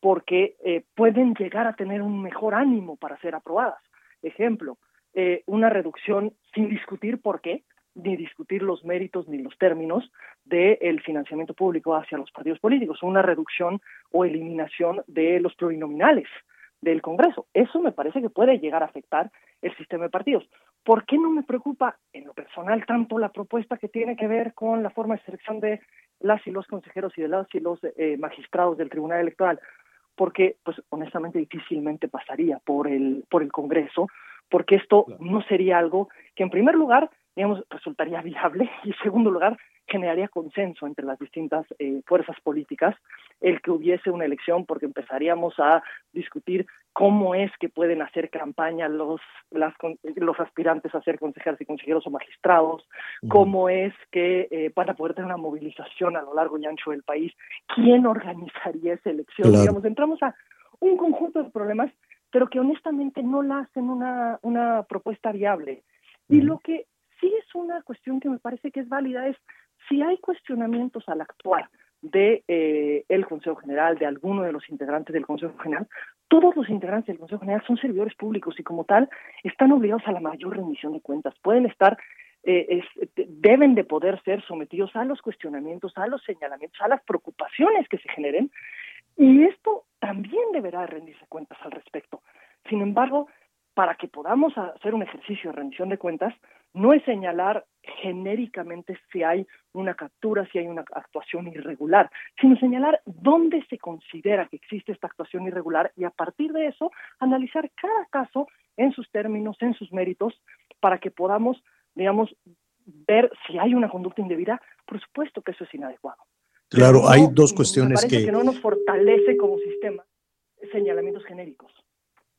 porque eh, pueden llegar a tener un mejor ánimo para ser aprobadas. Ejemplo, eh, una reducción sin discutir por qué, ni discutir los méritos ni los términos del de financiamiento público hacia los partidos políticos, una reducción o eliminación de los plurinominales del Congreso. Eso me parece que puede llegar a afectar el sistema de partidos. ¿Por qué no me preocupa en lo personal tanto la propuesta que tiene que ver con la forma de selección de las y los consejeros y de las y los eh, magistrados del Tribunal Electoral? Porque, pues, honestamente, difícilmente pasaría por el, por el Congreso, porque esto no sería algo que, en primer lugar, digamos, resultaría (laughs) viable y, en segundo lugar, generaría consenso entre las distintas eh, fuerzas políticas el que hubiese una elección porque empezaríamos a discutir cómo es que pueden hacer campaña los las, los aspirantes a ser consejeros y consejeros o magistrados, cómo es que eh, van a poder tener una movilización a lo largo y ancho del país, quién organizaría esa elección, claro. digamos, entramos a un conjunto de problemas, pero que honestamente no la hacen una, una propuesta viable. Y lo que sí es una cuestión que me parece que es válida es si hay cuestionamientos al actuar de eh, el Consejo General, de alguno de los integrantes del Consejo General, todos los integrantes del Consejo General son servidores públicos y como tal están obligados a la mayor rendición de cuentas. Pueden estar, eh, deben de poder ser sometidos a los cuestionamientos, a los señalamientos, a las preocupaciones que se generen y esto también deberá rendirse cuentas al respecto. Sin embargo, para que podamos hacer un ejercicio de rendición de cuentas, no es señalar genéricamente si hay una captura, si hay una actuación irregular, sino señalar dónde se considera que existe esta actuación irregular y a partir de eso analizar cada caso en sus términos, en sus méritos, para que podamos, digamos, ver si hay una conducta indebida. Por supuesto que eso es inadecuado. Claro, no, hay dos cuestiones que... que no nos fortalece como sistema señalamientos genéricos.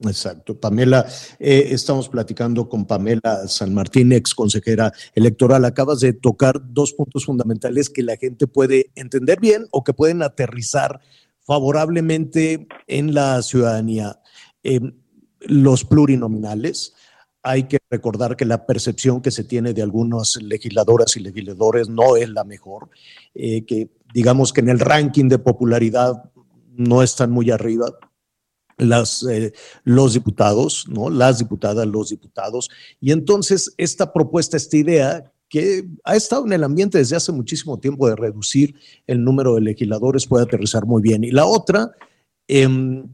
Exacto. Pamela, eh, estamos platicando con Pamela San Martín, ex consejera electoral. Acabas de tocar dos puntos fundamentales que la gente puede entender bien o que pueden aterrizar favorablemente en la ciudadanía. Eh, los plurinominales. Hay que recordar que la percepción que se tiene de algunas legisladoras y legisladores no es la mejor, eh, que digamos que en el ranking de popularidad no están muy arriba, las, eh, los diputados, ¿no? Las diputadas, los diputados. Y entonces esta propuesta, esta idea que ha estado en el ambiente desde hace muchísimo tiempo de reducir el número de legisladores puede aterrizar muy bien. Y la otra em,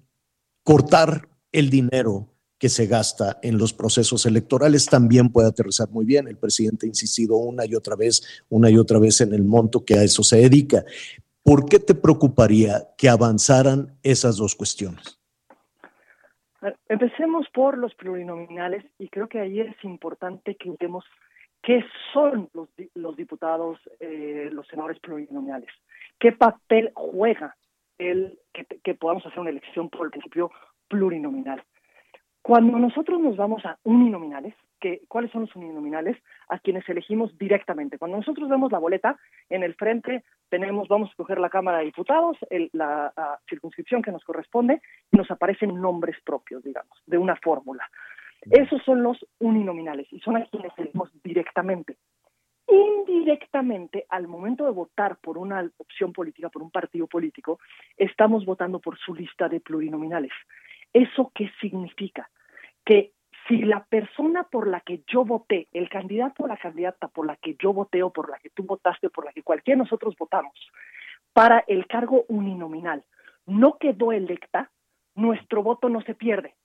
cortar el dinero que se gasta en los procesos electorales también puede aterrizar muy bien. El presidente ha insistido una y otra vez, una y otra vez en el monto que a eso se dedica. ¿Por qué te preocuparía que avanzaran esas dos cuestiones? Empecemos por los plurinominales y creo que ahí es importante que vemos qué son los, los diputados, eh, los senadores plurinominales, qué papel juega el que podamos hacer una elección por el principio plurinominal. Cuando nosotros nos vamos a uninominales, que, ¿cuáles son los uninominales? A quienes elegimos directamente. Cuando nosotros vemos la boleta, en el frente tenemos, vamos a escoger la Cámara de Diputados, la, circunscripción que nos corresponde, y nos aparecen nombres propios, digamos, de una fórmula. Esos son los uninominales y son a quienes elegimos directamente. Indirectamente, al momento de votar por una opción política, por un partido político, estamos votando por su lista de plurinominales. ¿Eso qué significa? Que si la persona por la que yo voté, el candidato o la candidata por la que yo voté o por la que tú votaste o por la que cualquiera de nosotros votamos para el cargo uninominal no quedó electa, nuestro voto no se pierde,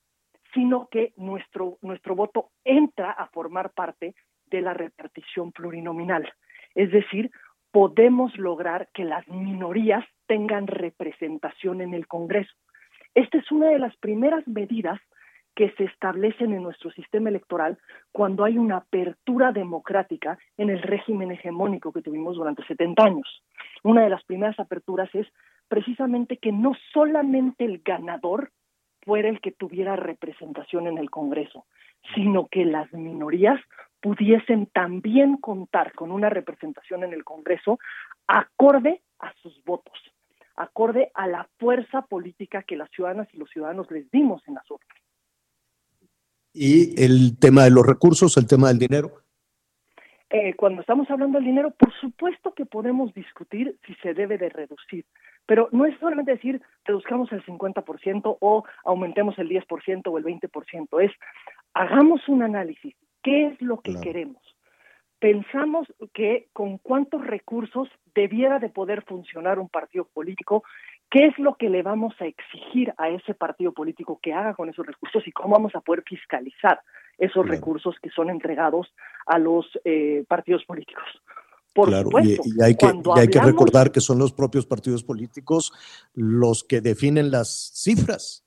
sino que nuestro, nuestro voto entra a formar parte de la repartición plurinominal. Es decir, podemos lograr que las minorías tengan representación en el Congreso. Esta es una de las primeras medidas que se establecen en nuestro sistema electoral cuando hay una apertura democrática en el régimen hegemónico que tuvimos durante 70 años. Una de las primeras aperturas es precisamente que no solamente el ganador fuera el que tuviera representación en el Congreso, sino que las minorías pudiesen también contar con una representación en el Congreso acorde a sus votos acorde a la fuerza política que las ciudadanas y los ciudadanos les dimos en las urnas. ¿Y el tema de los recursos, el tema del dinero? Eh, cuando estamos hablando del dinero, por supuesto que podemos discutir si se debe de reducir, pero no es solamente decir reduzcamos el 50% o aumentemos el 10% o el 20%, es hagamos un análisis, ¿qué es lo que queremos? pensamos que con cuántos recursos debiera de poder funcionar un partido político, qué es lo que le vamos a exigir a ese partido político que haga con esos recursos y cómo vamos a poder fiscalizar esos recursos que son entregados a los eh, partidos políticos. Por supuesto, y, hay que, hay que recordar que son los propios partidos políticos los que definen las cifras.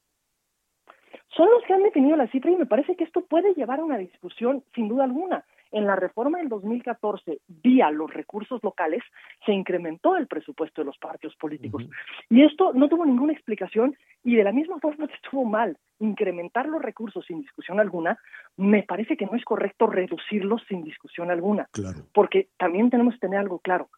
Son los que han definido la cifra y me parece que esto puede llevar a una discusión sin duda alguna. En la reforma del 2014, vía los recursos locales, se incrementó el presupuesto de los partidos políticos. Y esto no tuvo ninguna explicación y de la misma forma que estuvo mal incrementar los recursos sin discusión alguna, me parece que no es correcto reducirlos sin discusión alguna. Porque también tenemos que tener algo claro.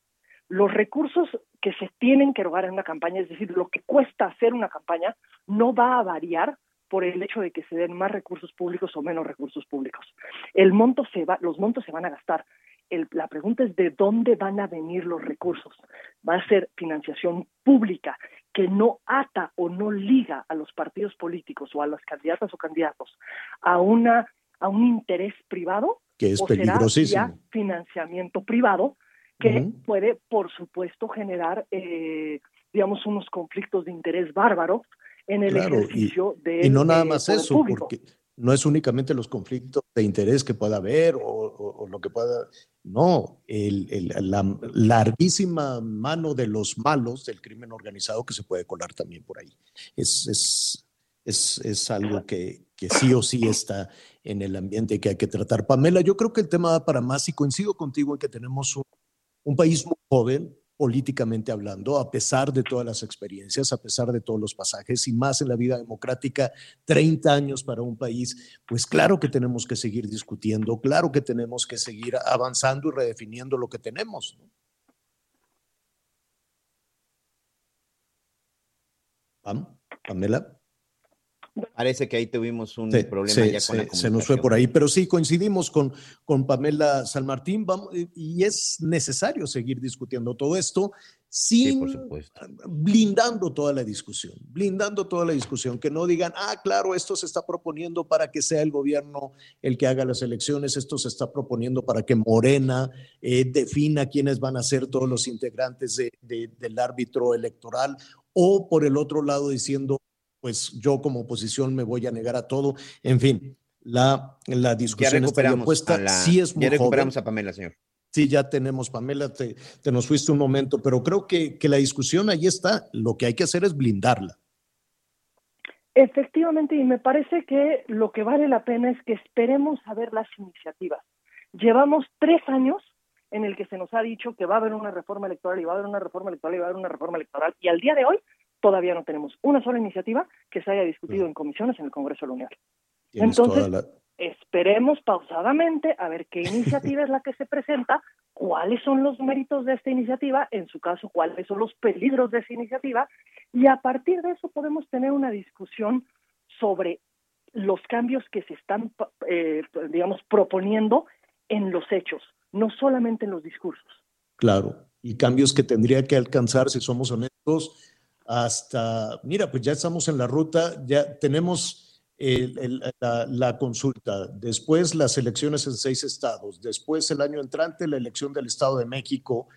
Los recursos que se tienen que erogar en una campaña, es decir, lo que cuesta hacer una campaña, no va a variar por el hecho de que se den más recursos públicos o menos recursos públicos. El monto se va, los montos se van a gastar. la pregunta es de dónde van a venir los recursos. Va a ser financiación pública que no ata o no liga a los partidos políticos o a las candidatas o candidatos a una a un interés privado que es o peligrosísimo. Será financiamiento privado que puede, por supuesto, generar, eh, digamos, unos conflictos de interés bárbaros en el ejercicio y, de y no nada más eso, porque no es únicamente los conflictos de interés que pueda haber o, lo que pueda, no, el, la larguísima mano de los malos del crimen organizado que se puede colar también por ahí. Es, es, es, es algo que, que, sí o sí está en el ambiente que hay que tratar. Pamela, yo creo que el tema va para más y coincido contigo en que tenemos un, un país muy joven, políticamente hablando, a pesar de todas las experiencias, a pesar de todos los pasajes y más en la vida democrática, 30 años para un país, pues claro que tenemos que seguir discutiendo, claro que tenemos que seguir avanzando y redefiniendo lo que tenemos. Pamela. Parece que ahí tuvimos un problema ya con la Se nos fue por ahí, pero sí coincidimos con, con Pamela San Martín. Vamos, y es necesario seguir discutiendo todo esto sin blindando toda la discusión, blindando toda la discusión, que no digan, ah, claro, esto se está proponiendo para que sea el gobierno el que haga las elecciones, esto se está proponiendo para que Morena eh, defina quiénes van a ser todos los integrantes del árbitro electoral, o por el otro lado diciendo, pues yo como oposición me voy a negar a todo. En fin, la, la discusión puesta. la, sí es muy ya recuperamos joven. a Pamela, señor. Sí, ya tenemos, Pamela, te, te nos fuiste un momento, pero creo que, que la discusión ahí está. Lo que hay que hacer es blindarla. Efectivamente, y me parece que lo que vale la pena es que esperemos a ver las iniciativas. Llevamos tres años en el que se nos ha dicho que va a haber una reforma electoral y va a haber una reforma electoral y va a haber una reforma electoral, y al día de hoy todavía no tenemos una sola iniciativa que se haya discutido en comisiones en el Congreso de la Unión. Entonces, la- esperemos pausadamente a ver qué iniciativa es la que se presenta, cuáles son los méritos de esta iniciativa, en su caso, cuáles son los peligros de esa iniciativa, y a partir de eso podemos tener una discusión sobre los cambios que se están, eh, digamos, proponiendo en los hechos, no solamente en los discursos. Claro, y cambios que tendría que alcanzar, si somos honestos, hasta, mira, pues ya estamos en la ruta, ya tenemos la, la consulta, después las elecciones en seis estados, después el año entrante la elección del Estado de México,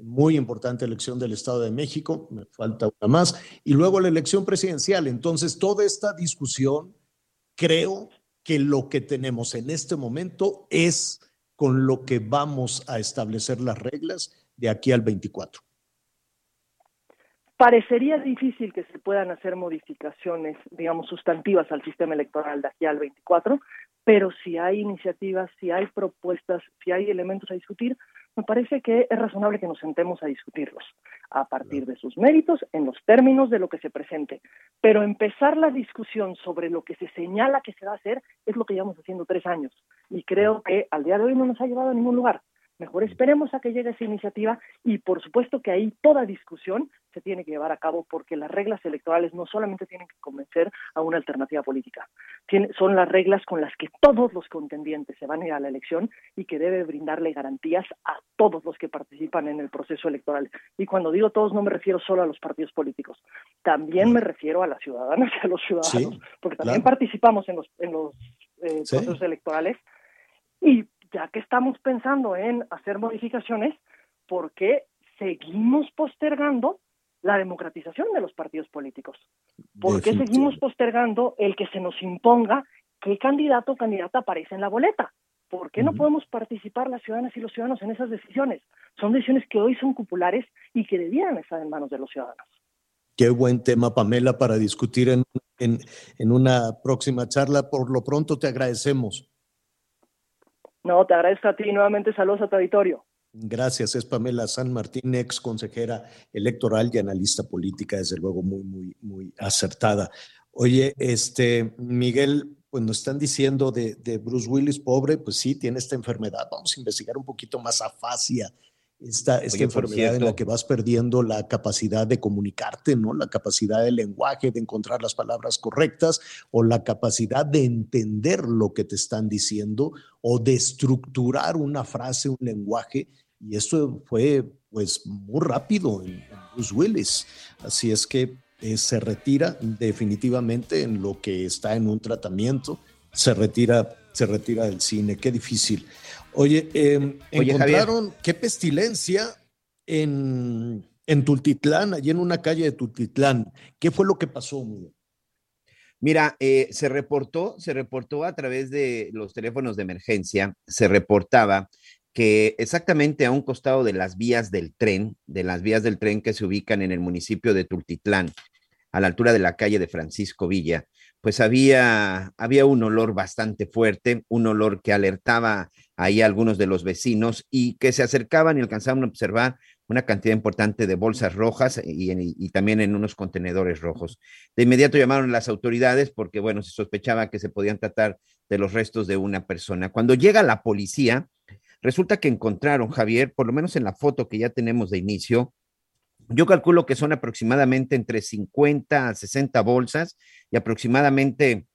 muy importante elección del Estado de México, me falta una más, y luego la elección presidencial. Entonces, toda esta discusión, creo que lo que tenemos en este momento es con lo que vamos a establecer las reglas de aquí al 24. Parecería difícil que se puedan hacer modificaciones, digamos, sustantivas al sistema electoral de aquí al 24, pero si hay iniciativas, si hay propuestas, si hay elementos a discutir, me parece que es razonable que nos sentemos a discutirlos a partir de sus méritos, en los términos de lo que se presente. Pero empezar la discusión sobre lo que se señala que se va a hacer es lo que llevamos haciendo tres años. Y creo que al día de hoy no nos ha llevado a ningún lugar. Mejor esperemos a que llegue esa iniciativa y por supuesto que ahí toda discusión se tiene que llevar a cabo porque las reglas electorales no solamente tienen que convencer a una alternativa política, son las reglas con las que todos los contendientes se van a ir a la elección y que debe brindarle garantías a todos los que participan en el proceso electoral. Y cuando digo todos no me refiero solo a los partidos políticos, también me refiero a las ciudadanas y a los ciudadanos, Sí, porque también claro. participamos en los, en los eh, Sí. procesos electorales y ya que estamos pensando en hacer modificaciones, ¿por qué seguimos postergando la democratización de los partidos políticos? ¿Por qué seguimos postergando el que se nos imponga qué candidato o candidata aparece en la boleta? ¿Por qué no podemos participar las ciudadanas y los ciudadanos en esas decisiones? Son decisiones que hoy son populares y que debieran estar en manos de los ciudadanos. Qué buen tema, Pamela, para discutir en, en, en una próxima charla. Por lo pronto te agradecemos. No, te agradezco a ti nuevamente. Saludos a tu auditorio. Gracias, es Pamela San Martín, ex consejera electoral y analista política, desde luego muy, muy, muy acertada. Oye, este, Miguel, pues nos están diciendo de, de Bruce Willis, pobre, pues sí, tiene esta enfermedad. Vamos a investigar un poquito más afasia esta, esta Oye, enfermedad en la que vas perdiendo la capacidad de comunicarte, ¿no? La capacidad del lenguaje, de encontrar las palabras correctas o la capacidad de entender lo que te están diciendo o de estructurar una frase, un lenguaje. Y esto fue pues muy rápido en, en Bruce Willis. Así es que eh, se retira definitivamente en lo que está en un tratamiento, se retira, se retira del cine. Qué difícil. Oye, eh, Oye, encontraron qué pestilencia en, en Tultitlán, allí en una calle de Tultitlán. ¿Qué fue lo que pasó, Miguel? Mira, eh, se reportó, se reportó a través de los teléfonos de emergencia, se reportaba que exactamente a un costado de las vías del tren, de las vías del tren que se ubican en el municipio de Tultitlán, a la altura de la calle de Francisco Villa, pues había, había un olor bastante fuerte, un olor que alertaba ahí algunos de los vecinos y que se acercaban y alcanzaban a observar una cantidad importante de bolsas rojas y también en unos contenedores rojos. De inmediato llamaron a las autoridades porque, bueno, se sospechaba que se podían tratar de los restos de una persona. Cuando llega la policía, resulta que encontraron, Javier, por lo menos en la foto que ya tenemos de inicio, yo calculo que son aproximadamente entre 50 a 60 bolsas y aproximadamente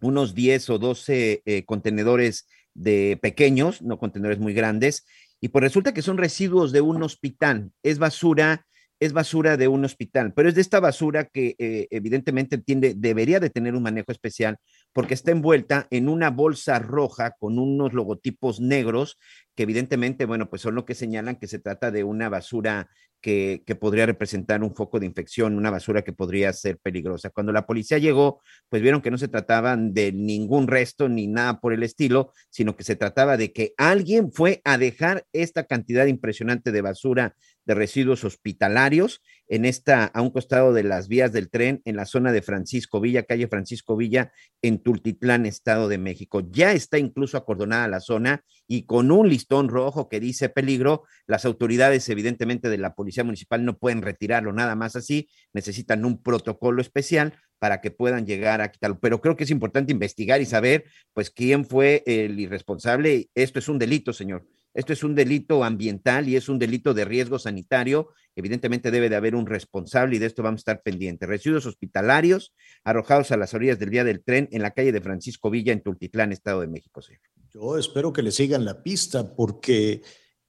unos 10 o 12 eh, contenedores de pequeños, no contenedores muy grandes, y pues resulta que son residuos de un hospital, es basura es basura de un hospital, pero es de esta basura que eh, evidentemente tiene, debería de tener un manejo especial porque está envuelta en una bolsa roja con unos logotipos negros que evidentemente, bueno, pues son lo que señalan que se trata de una basura que, que, podría representar un foco de infección, una basura que podría ser peligrosa. Cuando la policía llegó, pues vieron que no se trataban de ningún resto ni nada por el estilo, sino que se trataba de que alguien fue a dejar esta cantidad impresionante de basura de residuos hospitalarios en esta, a un costado de las vías del tren, en la zona de Francisco Villa, calle Francisco Villa, en Tultitlán, Estado de México. Ya está incluso acordonada la zona y con un listón rojo que dice peligro, las autoridades, evidentemente, de la Policía Municipal no pueden retirarlo nada más así, necesitan un protocolo especial para que puedan llegar a quitarlo. Pero creo que es importante investigar y saber, pues, quién fue el irresponsable. Esto es un delito, señor. Esto es un delito ambiental y es un delito de riesgo sanitario. Evidentemente debe de haber un responsable y de esto vamos a estar pendientes. Residuos hospitalarios arrojados a las orillas del vía del tren en la calle de Francisco Villa en Tultitlán, Estado de México, señor. Yo espero que le sigan la pista porque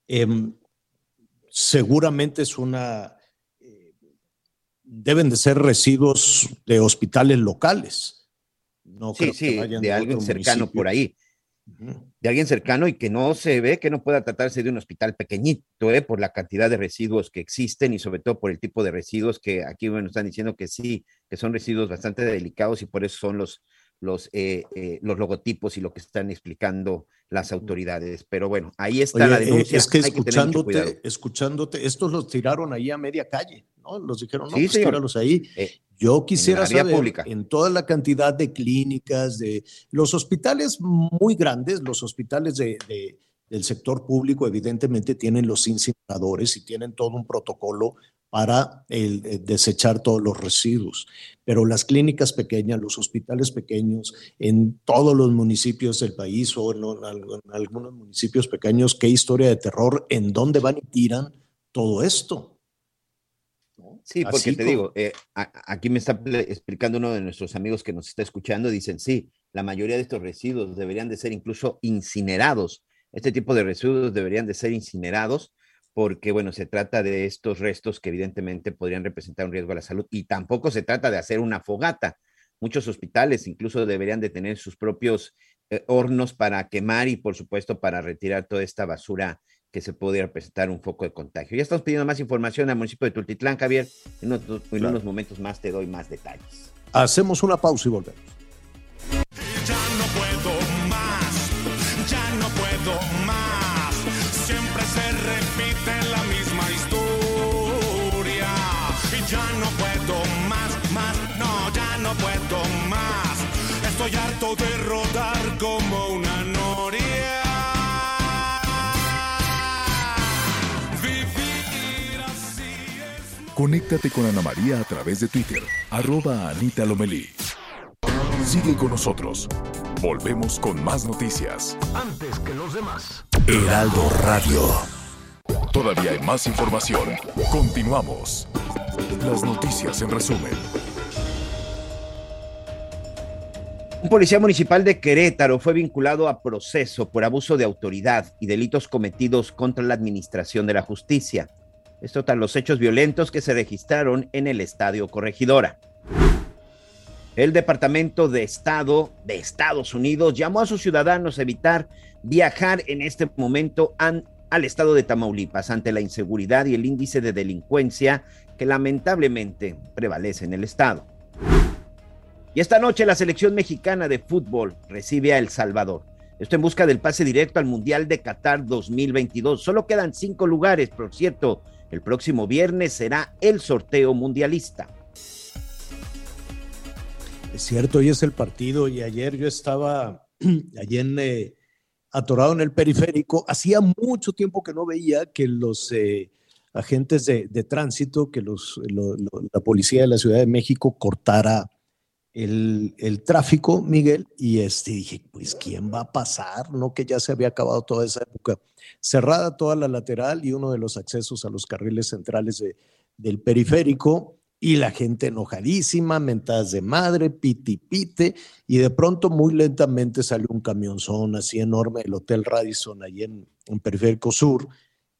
eh, seguramente es una... Eh, deben de ser residuos de hospitales locales. No sí, sí, de alguien cercano municipio. por ahí de alguien cercano y que no se ve que no pueda tratarse de un hospital pequeñito, ¿eh? por la cantidad de residuos que existen y sobre todo por el tipo de residuos que aquí bueno, están diciendo que sí, que son residuos bastante delicados y por eso son los, los, eh, eh, los logotipos y lo que están explicando las autoridades. Pero bueno, ahí está Oye, la denuncia. Es que Hay escuchándote, escuchándote, estos los tiraron ahí a media calle, ¿no? Los dijeron, no, Sí, pues tíralos ahí. Eh, Yo quisiera saber pública. en toda la cantidad de clínicas, de los hospitales muy grandes, los hospitales de, de- del sector público, evidentemente tienen los incineradores y tienen todo un protocolo para el, eh, desechar todos los residuos. Pero las clínicas pequeñas, los hospitales pequeños, en todos los municipios del país o en, en alg- en algunos municipios pequeños, qué historia de terror, en dónde van y tiran todo esto. Sí, porque Así te como- digo, eh, aquí me está explicando uno de nuestros amigos que nos está escuchando, dicen, sí, la mayoría de estos residuos deberían de ser incluso incinerados. Este tipo de residuos deberían de ser incinerados porque, bueno, se trata de estos restos que evidentemente podrían representar un riesgo a la salud y tampoco se trata de hacer una fogata. Muchos hospitales incluso deberían de tener sus propios eh, hornos para quemar y, por supuesto, para retirar toda esta basura que se pudiera presentar un foco de contagio. Ya estamos pidiendo más información al municipio de Tultitlán, Javier. En, otros- en Claro. unos momentos más te doy más detalles. Hacemos una pausa y volvemos. Estoy harto de rodar como una noria. Vivir así es. Conéctate con Ana María a través de Twitter, arroba Anita Lomelí. Sigue con nosotros. Volvemos con más noticias. Antes que los demás. Heraldo Radio. Todavía hay más información. Continuamos. Las noticias en resumen. Un policía municipal de Querétaro fue vinculado a proceso por abuso de autoridad y delitos cometidos contra la administración de la justicia. Esto tras los hechos violentos que se registraron en el Estadio Corregidora. El Departamento de Estado de Estados Unidos llamó a sus ciudadanos a evitar viajar en este momento al estado de Tamaulipas ante la inseguridad y el índice de delincuencia que lamentablemente prevalece en el estado. Y esta noche la selección mexicana de fútbol recibe a El Salvador. Esto en busca del pase directo al Mundial de Qatar 2022. Solo quedan cinco lugares, por cierto. El próximo viernes será el sorteo mundialista. Es cierto, hoy es el partido y ayer yo estaba (clears throat) allí en, eh, atorado en el periférico. Hacía mucho tiempo que no veía que los eh, agentes de, tránsito, que los, lo- lo- la policía de la Ciudad de México cortara el, el tráfico, Miguel, y este, dije, pues, ¿quién va a pasar? No que ya se había acabado toda esa época. Cerrada toda la lateral y uno de los accesos a los carriles centrales de- del periférico, y la gente enojadísima, mentadas de madre, piti pite, y de pronto muy lentamente salió un camionzón así enorme del Hotel Radisson ahí en, en Periférico Sur,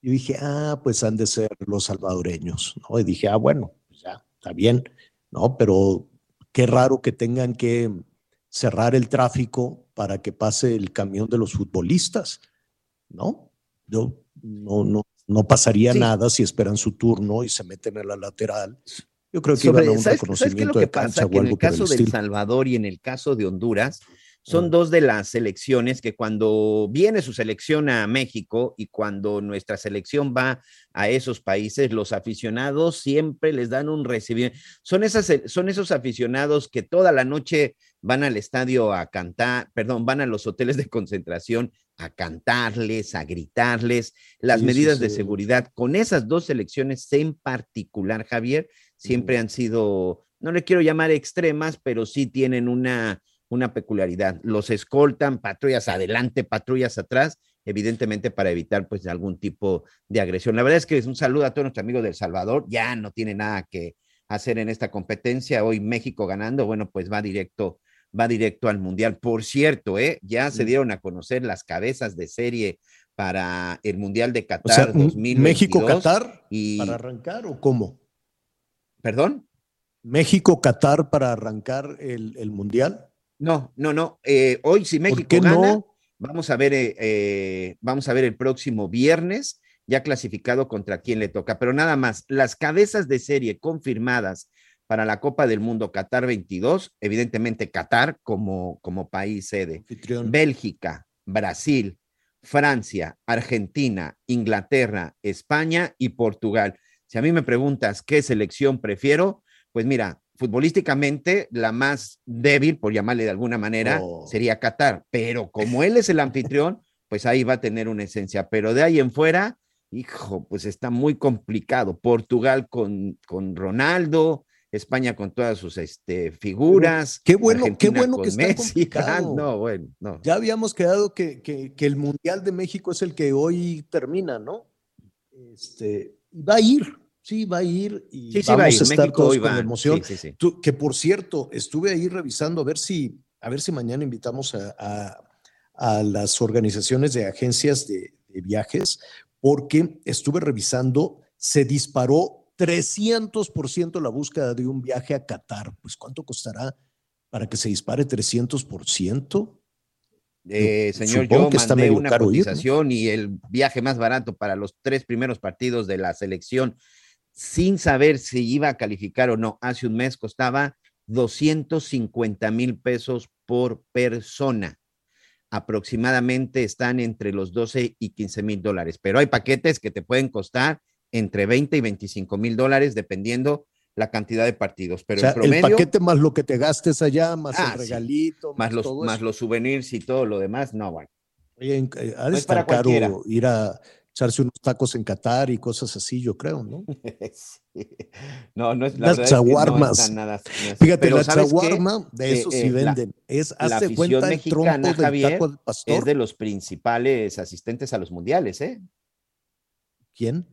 Y dije, ah, pues han de ser los salvadoreños, ¿no? Y dije, ah, bueno, pues ya, está bien, ¿no? Pero qué raro que tengan que cerrar el tráfico para que pase el camión de los futbolistas, ¿no? Yo no, no, no pasaría nada si esperan su turno y se meten en la lateral. Yo creo que Sobre- iban a un ¿sabes- ¿sabes qué es reconocimiento lo que de cancha pasa? Que en el caso de El. Salvador y en el caso de Honduras, son dos de las selecciones que cuando viene su selección a México y cuando nuestra selección va a esos países, los aficionados siempre les dan un recibimiento. Son, esas, son esos aficionados que toda la noche van al estadio a cantar, perdón, van a los hoteles de concentración a cantarles, a gritarles, las Sí, sí, medidas de seguridad. Con esas dos selecciones en particular, Javier, siempre han sido, no le quiero llamar extremas, pero sí tienen una, una peculiaridad. Los escoltan, patrullas adelante, patrullas atrás, evidentemente para evitar pues algún tipo de agresión. La verdad es que es un saludo a todos nuestros amigos del Salvador, ya no tiene nada que hacer en esta competencia. Hoy México ganando, bueno, pues va directo, va directo al Mundial. Por cierto, ¿eh? ya se dieron a conocer las cabezas de serie para el Mundial de O Qatar sea, 2022. México-Qatar y... para arrancar o cómo? ¿Perdón? México-Qatar para arrancar el, el Mundial. No, no, no. eh, hoy si México gana, no? vamos a ver, eh, eh, vamos a ver el próximo viernes, ya clasificado contra quién le toca. Pero nada más, las cabezas de serie confirmadas para la Copa del Mundo Qatar 22, evidentemente Qatar como, como país sede, Bélgica, Brasil, Francia, Argentina, Inglaterra, España y Portugal. Si a mí me preguntas qué selección prefiero, pues mira, futbolísticamente la más débil, por llamarle de alguna manera, Oh. sería Qatar, pero como él es el anfitrión, pues ahí va a tener una esencia, pero de ahí en fuera, hijo, pues está muy complicado. Portugal con, con Ronaldo, España con todas sus este, figuras. Qué bueno, qué bueno que está Messi. (laughs) complicado. No, bueno, no. Ya habíamos quedado que, que- que el Mundial de México es el que hoy termina, ¿no? Este, y va a ir, sí, va a ir y Sí, sí, va a vamos ir. a estar México todos con emoción. Sí. Tú- que por cierto, estuve ahí revisando a ver si, a ver si mañana invitamos a, a- a las organizaciones de agencias de, de viajes, porque estuve revisando, se disparó 300% la búsqueda de un viaje a Qatar. Pues ¿cuánto costará para que se dispare 300%? Eh, señor, Supongo yo mandé una caro ir, ¿no? cotización y el viaje más barato para los tres primeros partidos de la selección, sin saber si iba a calificar o no, hace un mes costaba 250 mil pesos por persona. Aproximadamente están entre los 12 y 15 mil dólares, pero hay paquetes que te pueden costar entre 20 y 25 mil dólares dependiendo la cantidad de partidos. Pero o sea, en promedio, el paquete más lo que te gastes allá, más Ah, el sí. regalito, más los, todo más eso. los souvenirs y todo lo demás, no, bueno. Oye, eh, ha de No es caro ir a echarse unos tacos en Qatar y cosas así, yo creo, ¿no? (laughs) Sí. No, no es la Las es que no nada- no es- Fíjate, la chaguarma, de eso Eh, sí eh, la- venden. es, afición cuenta el trompo del Javier, taco del pastor. es de los principales asistentes a los mundiales, ¿eh? ¿Quién?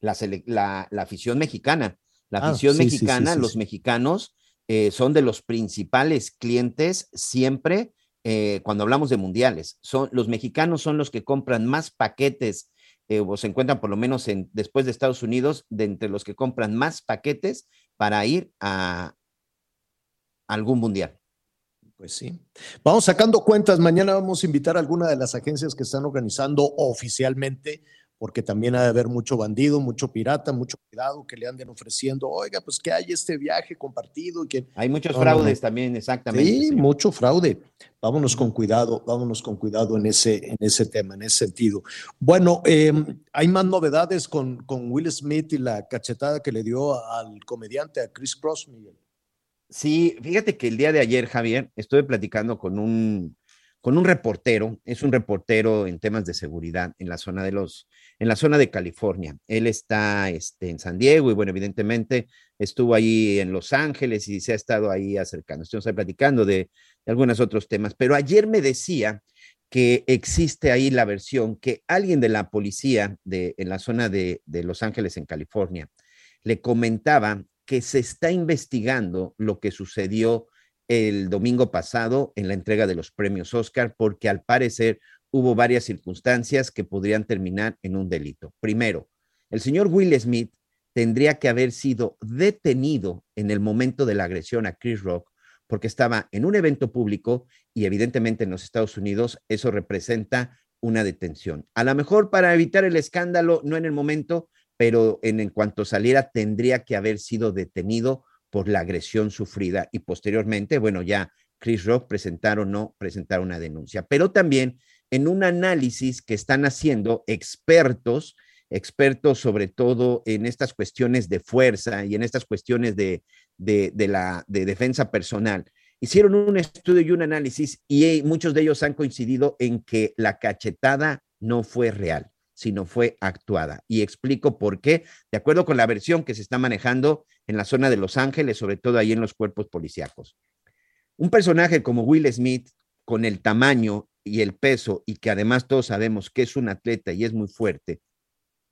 La, la- la afición mexicana. La Ah, afición sí, sí, sí, mexicana, sí, los sí. mexicanos eh, son de los principales clientes siempre eh, cuando hablamos de mundiales. Son, los mexicanos son los que compran más paquetes eh, o se encuentran por lo menos en, después de Estados Unidos, de entre los que compran más paquetes para ir a algún mundial. Pues sí. Vamos sacando cuentas. Mañana vamos a invitar a alguna de las agencias que están organizando oficialmente, porque también ha de haber mucho bandido, mucho pirata, mucho cuidado que le anden ofreciendo. Oiga, pues que hay este viaje compartido. y que... Hay muchos No, fraudes no. también, exactamente. Sí, señor. mucho fraude. Vámonos con cuidado, vámonos con cuidado en ese, en ese tema, en ese sentido. Bueno, eh, hay más novedades con, con Will Smith y la cachetada que le dio al comediante, a Chris Cross, Miguel. Sí, fíjate que el día de ayer, Javier, estuve platicando con un, con un reportero, es un reportero en temas de seguridad en la zona de los, en la zona de California. Él está este, en San Diego y bueno, evidentemente estuvo ahí en Los Ángeles y se ha estado ahí acercando. Estuvimos platicando de, algunos otros temas, pero ayer me decía que existe ahí la versión que alguien de la policía de, en la zona de, de Los Ángeles, en California, le comentaba que se está investigando lo que sucedió el domingo pasado en la entrega de los premios Oscar, porque al parecer hubo varias circunstancias que podrían terminar en un delito. Primero, el señor Will Smith tendría que haber sido detenido en el momento de la agresión a Chris Rock porque estaba en un evento público y evidentemente en los Estados Unidos eso representa una detención. A lo mejor para evitar el escándalo, no en el momento, pero en, cuanto saliera tendría que haber sido detenido por la agresión sufrida y posteriormente, bueno, ya Chris Rock presentar o no presentar una denuncia. Pero también en un análisis que están haciendo expertos, expertos sobre todo en estas cuestiones de fuerza y en estas cuestiones de, de, la de defensa personal. Hicieron un estudio y un análisis y muchos de ellos han coincidido en que la cachetada no fue real, sino fue actuada. Y explico por qué, de acuerdo con la versión que se está manejando en la zona de Los Ángeles, sobre todo ahí en los cuerpos policíacos. Un personaje como Will Smith, con el tamaño y el peso, y que además todos sabemos que es un atleta y es muy fuerte,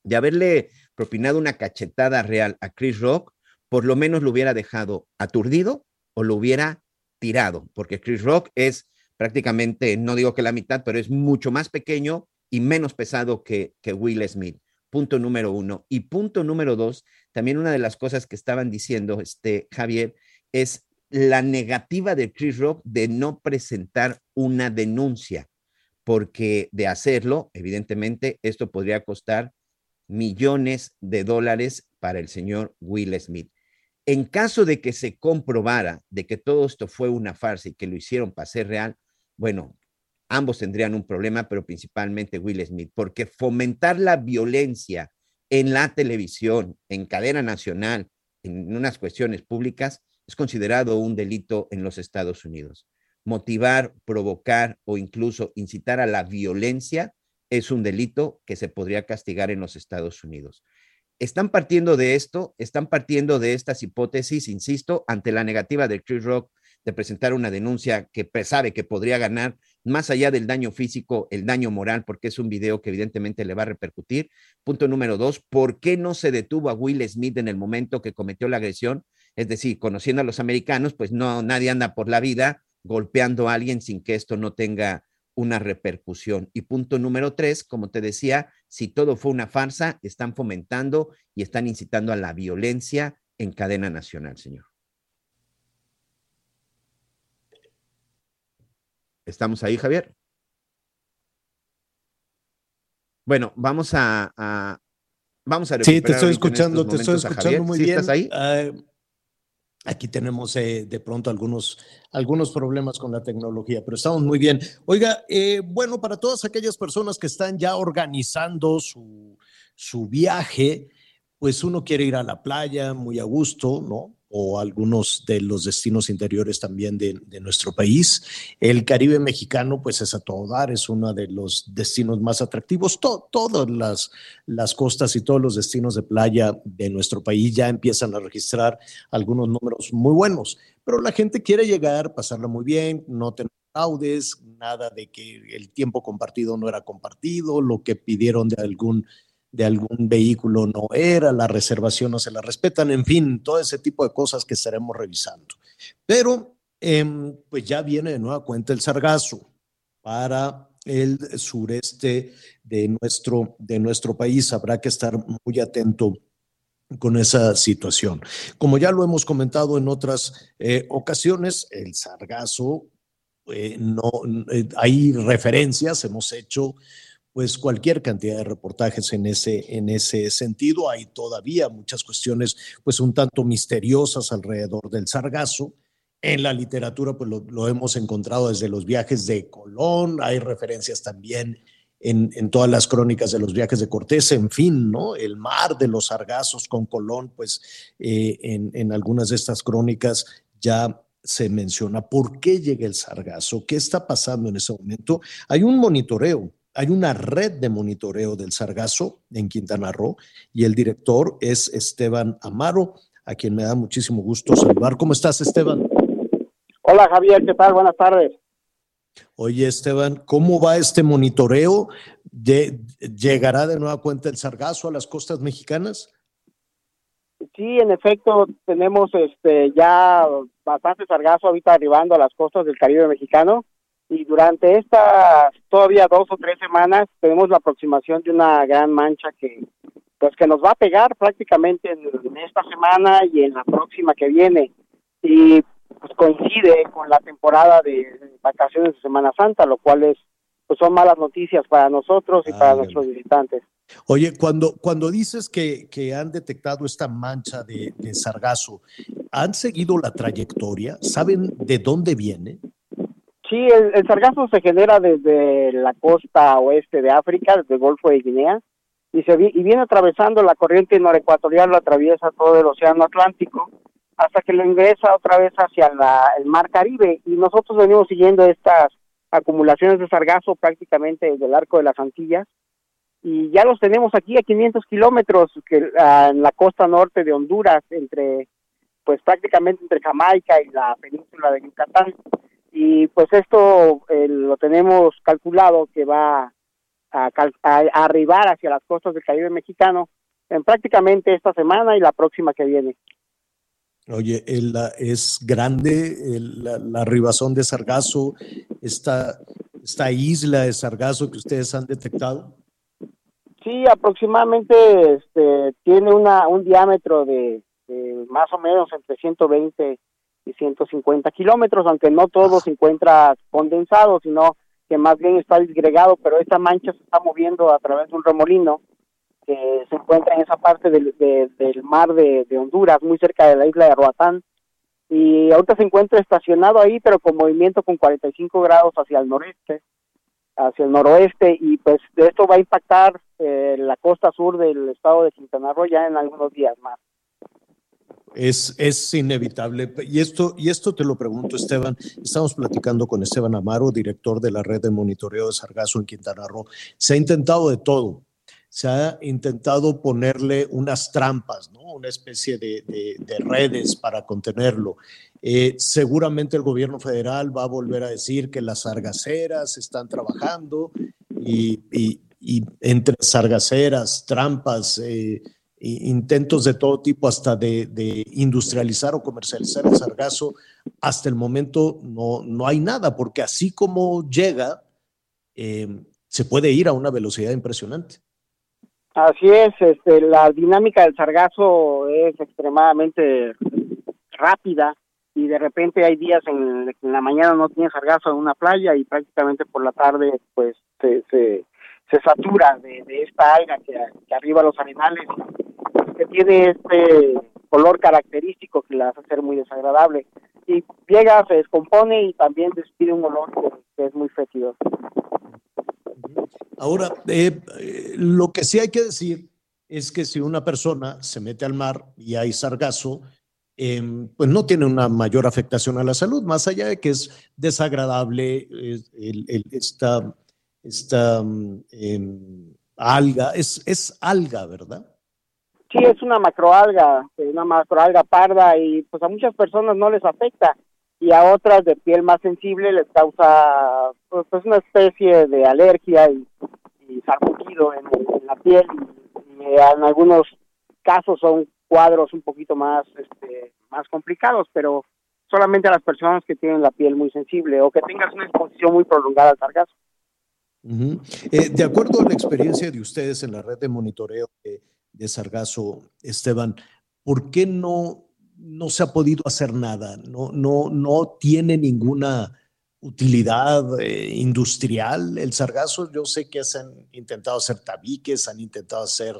de haberle propinado una cachetada real a Chris Rock, por lo menos lo hubiera dejado aturdido o lo hubiera tirado, porque Chris Rock es prácticamente, no digo que la mitad, pero es mucho más pequeño y menos pesado que, que Will Smith. Punto número uno. Y punto número dos, también una de las cosas que estaban diciendo, este, Javier, es la negativa de Chris Rock de no presentar una denuncia, porque de hacerlo, evidentemente, esto podría costar millones de dólares para el señor Will Smith. En caso de que se comprobara de que todo esto fue una farsa y que lo hicieron para ser real, bueno, ambos tendrían un problema, pero principalmente Will Smith, porque fomentar la violencia en la televisión, en cadena nacional, en unas cuestiones públicas, es considerado un delito en los Estados Unidos. Motivar, provocar o incluso incitar a la violencia es un delito que se podría castigar en los Estados Unidos. Están partiendo de esto, están partiendo de estas hipótesis, insisto, ante la negativa de Chris Rock de presentar una denuncia que sabe que podría ganar, más allá del daño físico, el daño moral, porque es un video que evidentemente le va a repercutir. Punto número dos, ¿por qué no se detuvo a Will Smith en el momento que cometió la agresión? Es decir, conociendo a los americanos, pues no, nadie anda por la vida golpeando a alguien sin que esto no tenga una repercusión. Y punto número tres, como te decía, si todo fue una farsa, están fomentando y están incitando a la violencia en cadena nacional, señor. ¿Estamos ahí, Javier? Bueno, vamos a, vamos a Sí, te estoy escuchando, te estoy escuchando muy bien. ¿Estás ahí? Ah, Aquí tenemos eh, de pronto algunos, algunos problemas con la tecnología, pero estamos muy bien. Oiga, eh, bueno, para todas aquellas personas que están ya organizando su, su viaje, pues uno quiere ir a la playa muy a gusto, ¿no? O algunos de los destinos interiores también de, nuestro país. El Caribe mexicano, pues es a todo dar, es uno de los destinos más atractivos. todas las, las costas y todos los destinos de playa de nuestro país ya empiezan a registrar algunos números muy buenos, pero la gente quiere llegar, pasarla muy bien, no tener fraudes, nada de que el tiempo compartido no era compartido, lo que pidieron de algún de algún vehículo no era, la reservación no se la respetan, en fin, todo ese tipo de cosas que estaremos revisando. Pero em, pues ya viene de nueva cuenta el sargazo para el sureste de nuestro, de nuestro país. Habrá que estar muy atento con esa situación. Como ya lo hemos comentado en otras eh, ocasiones, el sargazo, eh, no, eh, hay referencias, hemos hecho pues cualquier cantidad de reportajes en ese, en ese sentido. Hay todavía muchas cuestiones pues un tanto misteriosas alrededor del sargazo. En la literatura pues lo, hemos encontrado desde los viajes de Colón, hay referencias también en, en, todas las crónicas de los viajes de Cortés, en fin, ¿no? El mar de los sargazos con Colón, pues eh, en, en algunas de estas crónicas ya se menciona por qué llega el sargazo, qué está pasando en ese momento. Hay un monitoreo hay una red de monitoreo del sargazo en Quintana Roo y el director es Esteban Amaro, a quien me da muchísimo gusto saludar. ¿Cómo estás, Esteban? Hola, Javier, ¿qué tal? Buenas tardes. Oye, Esteban, ¿cómo va este monitoreo? ¿Llegará de nueva cuenta el sargazo a las costas mexicanas? Sí, en efecto, tenemos este ya bastante sargazo ahorita arribando a las costas del Caribe mexicano y durante estas todavía dos o tres semanas tenemos la aproximación de una gran mancha que pues que nos va a pegar prácticamente en, en esta semana y en la próxima que viene y pues coincide con la temporada de vacaciones de Semana Santa, lo cual es pues son malas noticias para nosotros y para nuestros visitantes. Oye, cuando, cuando dices que, que han detectado esta mancha de, de sargazo, ¿han seguido la trayectoria? ¿Saben de dónde viene? Sí, el, el sargazo se genera desde la costa oeste de África, desde el Golfo de Guinea, y, se y viene atravesando la corriente norecuatorial, lo atraviesa todo el Océano Atlántico, hasta que lo ingresa otra vez hacia la- el Mar Caribe. Y nosotros venimos siguiendo estas acumulaciones de sargazo prácticamente desde el arco de las Antillas, y ya los tenemos aquí a 500 kilómetros ah, en la costa norte de Honduras, entre pues prácticamente entre Jamaica y la península de Yucatán y pues esto eh, lo tenemos calculado que va a, cal- a- arribar hacia las costas del Caribe mexicano en prácticamente esta semana y la próxima que viene. Oye, el- es grande el- la, la ribazón de sargazo, esta, esta isla de sargazo que ustedes han detectado. Sí, aproximadamente este, tiene una, un diámetro de, de más o menos entre 120 y 150 kilómetros, aunque no todo se encuentra condensado, sino que más bien está disgregado, pero esta mancha se está moviendo a través de un remolino que se encuentra en esa parte del, de- del mar de, de Honduras, muy cerca de la isla de Roatán. Y ahorita se encuentra estacionado ahí, pero con movimiento con 45 grados hacia el noreste hacia el noroeste y pues de esto va a impactar eh, la costa sur del estado de Quintana Roo ya en algunos días más. Es, es inevitable. Y esto, y esto te lo pregunto, Esteban. Estamos platicando con Esteban Amaro, director de la red de monitoreo de sargazo en Quintana Roo. Se ha intentado de todo. Se ha intentado ponerle unas trampas, una especie de, de- de redes para contenerlo. Eh, seguramente el gobierno federal va a volver a decir que las sargaceras están trabajando y, y- entre sargaceras, trampas, eh, intentos de todo tipo, hasta de, industrializar o comercializar el sargazo, hasta el momento no, no hay nada, porque así como llega, eh, se puede ir a una velocidad impresionante. Así es, este, la dinámica del sargazo es extremadamente rápida y de repente hay días en, en la mañana no tiene sargazo en una playa y prácticamente por la tarde pues se, se, se satura de, de esta alga que, que arriba los arenales tiene este color característico que la hace ser muy desagradable y llega, se descompone y también despide un olor que, es muy fétido. Ahora, eh, eh, lo que sí hay que decir es que si una persona se mete al mar y hay sargazo, em, pues no tiene una mayor afectación a la salud, más allá de que es desagradable eh, el- esta, esta em, alga, es, es alga, ¿verdad? Sí, es una macroalga, una macroalga parda y pues a muchas personas no les afecta y a otras de piel más sensible les causa pues, pues, una especie de alergia y, y en, la piel y, en algunos casos son cuadros un poquito más este, más complicados, pero solamente a las personas que tienen la piel muy sensible o que tengas una exposición muy prolongada al sargazo. Eh, de acuerdo a la experiencia de ustedes en la red de monitoreo de, de Sargazo, Esteban, ¿por qué no, no se ha podido hacer nada? ¿No, no, no tiene ninguna utilidad eh, industrial el sargazo? Yo sé que se han intentado hacer tabiques, han intentado hacer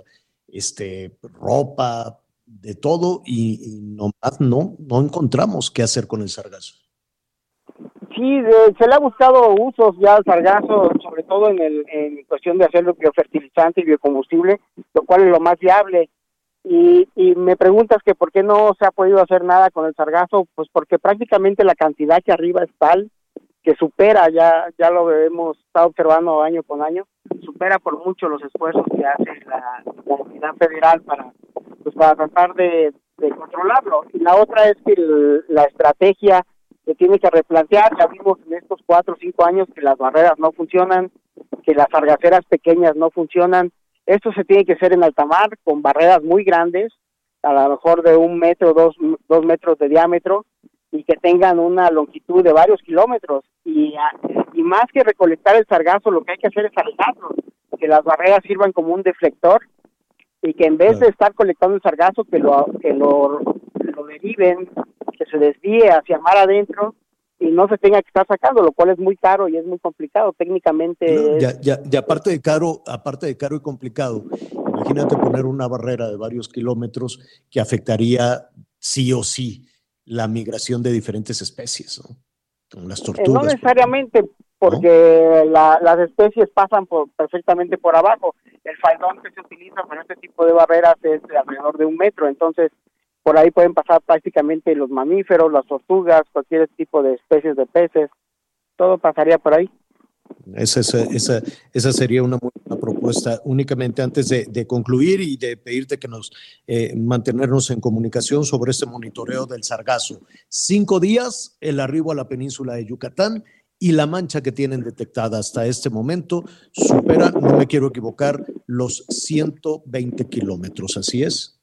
este, ropa, de todo, y, nomás no, no encontramos qué hacer con el sargazo. Sí, se le ha buscado usos ya al sargazo, todo en, el, en cuestión de hacerlo biofertilizante y biocombustible, lo cual es lo más viable. Y, y me preguntas que por qué no se ha podido hacer nada con el sargazo, pues porque prácticamente la cantidad que arriba es tal que supera, ya ya lo hemos estado observando año con año, supera por mucho los esfuerzos que hace la, la entidad federal para pues para tratar de, controlarlo. Y la otra es que la estrategia se tiene que replantear. Ya vimos en estos cuatro o cinco años que las barreras no funcionan, que las sargaceras pequeñas no funcionan. Esto se tiene que hacer en alta mar con barreras muy grandes, a lo mejor de un metro, dos, dos metros de diámetro, y que tengan una longitud de varios kilómetros. Y, y más que recolectar el sargazo, lo que hay que hacer es alejarlo, que las barreras sirvan como un deflector y que en vez de estar colectando el sargazo, que lo, que lo, lo deriven, se desvíe hacia mar adentro y no se tenga que estar sacando, lo cual es muy caro y es muy complicado técnicamente. Ya, ya, ya aparte de caro, aparte de caro y complicado, imagínate poner una barrera de varios kilómetros que afectaría sí o sí la migración de diferentes especies, ¿no? Como las Eh, tortugas. no necesariamente porque la- las especies pasan por, perfectamente por abajo. El faldón que se utiliza para este tipo de barreras es de alrededor de un metro, entonces por ahí pueden pasar prácticamente los mamíferos, las tortugas, cualquier tipo de especies de peces, todo pasaría por ahí. Esa, esa, esa, sería una buena propuesta. Únicamente antes de, de concluir y de pedirte que nos eh, mantenernos en comunicación sobre este monitoreo del sargazo. Cinco días el arribo a la península de Yucatán y la mancha que tienen detectada hasta este momento supera, no me quiero equivocar, los 120 kilómetros. Así es.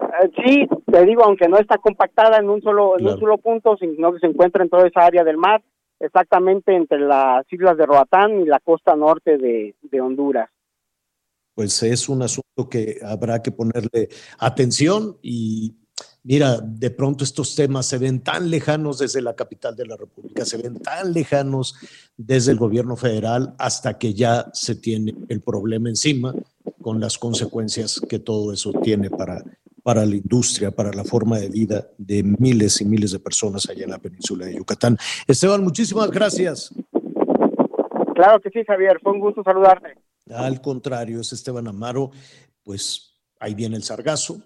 Eh, sí, te digo, aunque no está compactada en un solo en Claro. un solo punto, sino que se encuentra en toda esa área del mar, exactamente entre las islas de Roatán y la costa norte de, de Honduras. pues es un asunto que habrá que ponerle atención y mira, de pronto estos temas se ven tan lejanos desde la capital de la República, se ven tan lejanos desde el gobierno federal hasta que ya se tiene el problema encima con las consecuencias que todo eso tiene para, para la industria, para la forma de vida de miles y miles de personas allá en la península de Yucatán. Esteban, muchísimas gracias. Claro que sí, Javier, fue un gusto saludarte. Al contrario, es Esteban Amaro, pues ahí viene el sargazo,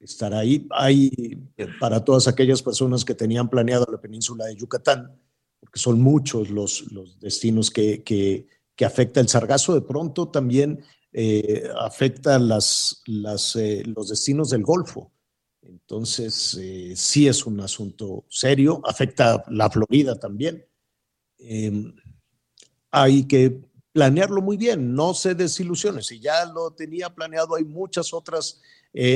estará ahí. Hay eh, para todas aquellas personas que tenían planeado la península de Yucatán, porque son muchos los, los destinos que, que, que afecta el sargazo, de pronto también eh, afecta eh, los destinos del Golfo. Entonces, eh, sí es un asunto serio, afecta la Florida también. Em, hay que planearlo muy bien, no se desilusione. Si ya lo tenía planeado, hay muchas otras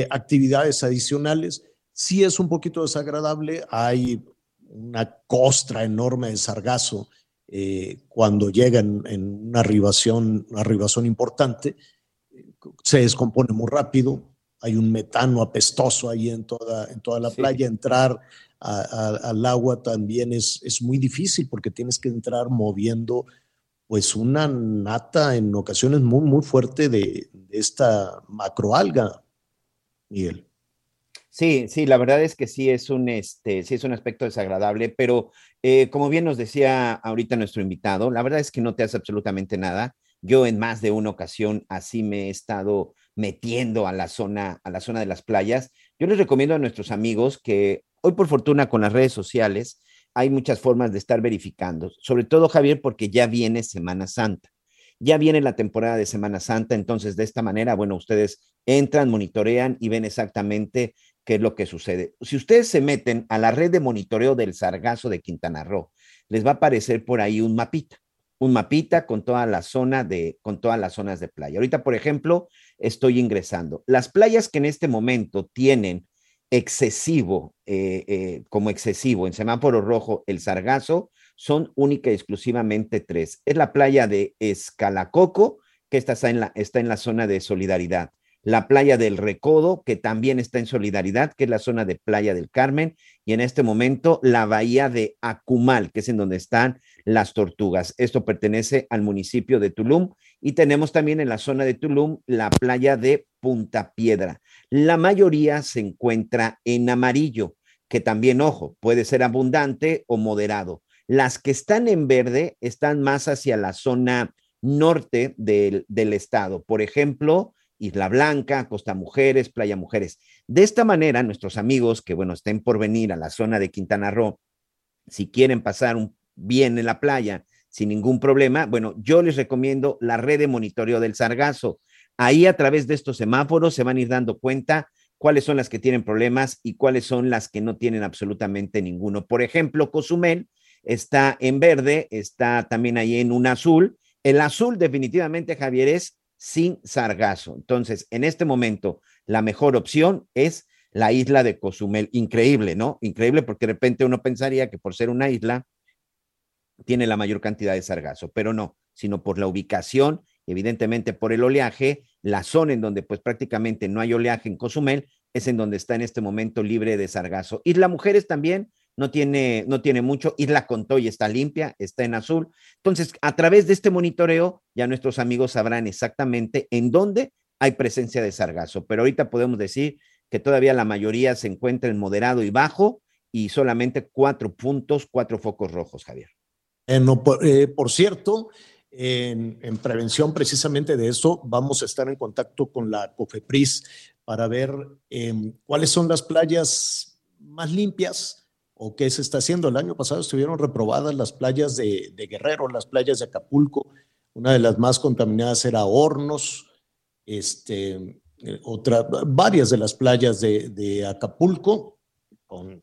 actividades adicionales. Sí es un poquito desagradable, hay una costra enorme de sargazo eh, cuando llega en, en una arribación, una arribación importante, se descompone muy rápido, hay un metano apestoso ahí en toda, en toda la Sí. playa, entrar a- a- al agua también es, es muy difícil porque tienes que entrar moviendo pues una nata en ocasiones muy, muy fuerte de, de esta macroalga, Miguel. Sí, sí, la verdad es que sí es un, este, sí es un aspecto desagradable, pero eh, como bien nos decía ahorita nuestro invitado, la verdad es que no te hace absolutamente nada. Yo en más de una ocasión así me he estado metiendo a la zona, a la zona de las playas. Yo les recomiendo a nuestros amigos que hoy por fortuna con las redes sociales hay muchas formas de estar verificando, sobre todo Javier, porque ya viene Semana Santa. Ya viene la temporada de Semana Santa, entonces de esta manera, bueno, ustedes entran, monitorean y ven exactamente qué es lo que sucede. Si ustedes se meten a la red de monitoreo del Sargazo de Quintana Roo, les va a aparecer por ahí un mapita, un mapita con toda la zona de, con todas las zonas de playa. Ahorita, por ejemplo, estoy ingresando. Las playas que en este momento tienen excesivo, eh, eh, como excesivo, en semáforo rojo, el Sargazo, son única y exclusivamente tres. Es la playa de Escalacoco, que está en la, está en la zona de solidaridad. La playa del Recodo, que también está en solidaridad, que es la zona de Playa del Carmen. Y en este momento la bahía de Acumal, que es en donde están las tortugas. Esto pertenece al municipio de Tulum. Y tenemos también en la zona de Tulum la playa de Punta Piedra. La mayoría se encuentra en amarillo, que también, ojo, puede ser abundante o moderado. Las que están en verde están más hacia la zona norte del, del estado. Por ejemplo, Isla Blanca, Costa Mujeres, Playa Mujeres. De esta manera, nuestros amigos que, bueno, estén por venir a la zona de Quintana Roo, si quieren pasar un, bien en la playa sin ningún problema, bueno, yo les recomiendo la red de monitoreo del Sargazo. Ahí a través de estos semáforos se van a ir dando cuenta cuáles son las que tienen problemas y cuáles son las que no tienen absolutamente ninguno. Por ejemplo, Cozumel está en verde, está también ahí en un azul. El azul definitivamente, Javier, es sin sargazo. Entonces, en este momento, la mejor opción es la isla de Cozumel. Increíble, ¿no? Increíble porque de repente uno pensaría que por ser una isla tiene la mayor cantidad de sargazo, pero no, sino por la ubicación, evidentemente por el oleaje, la zona en donde pues prácticamente no hay oleaje en Cozumel es en donde está en este momento libre de sargazo. Isla Mujeres también no tiene, no tiene mucho. Isla Contoy está limpia, está en azul. Entonces, a través de este monitoreo, ya nuestros amigos sabrán exactamente en dónde hay presencia de sargazo. Pero ahorita podemos decir que todavía la mayoría se encuentra en moderado y bajo y solamente cuatro puntos, cuatro focos rojos, Javier. Eh, no, por, eh, por, cierto, en, en, prevención precisamente de eso, vamos a estar en contacto con la COFEPRIS para ver eh, cuáles son las playas más limpias o qué se está haciendo. El año pasado estuvieron reprobadas las playas de, de Guerrero, las playas de Acapulco. Una de las más contaminadas era Hornos, este, eh, otra, varias de las playas de, de Acapulco con,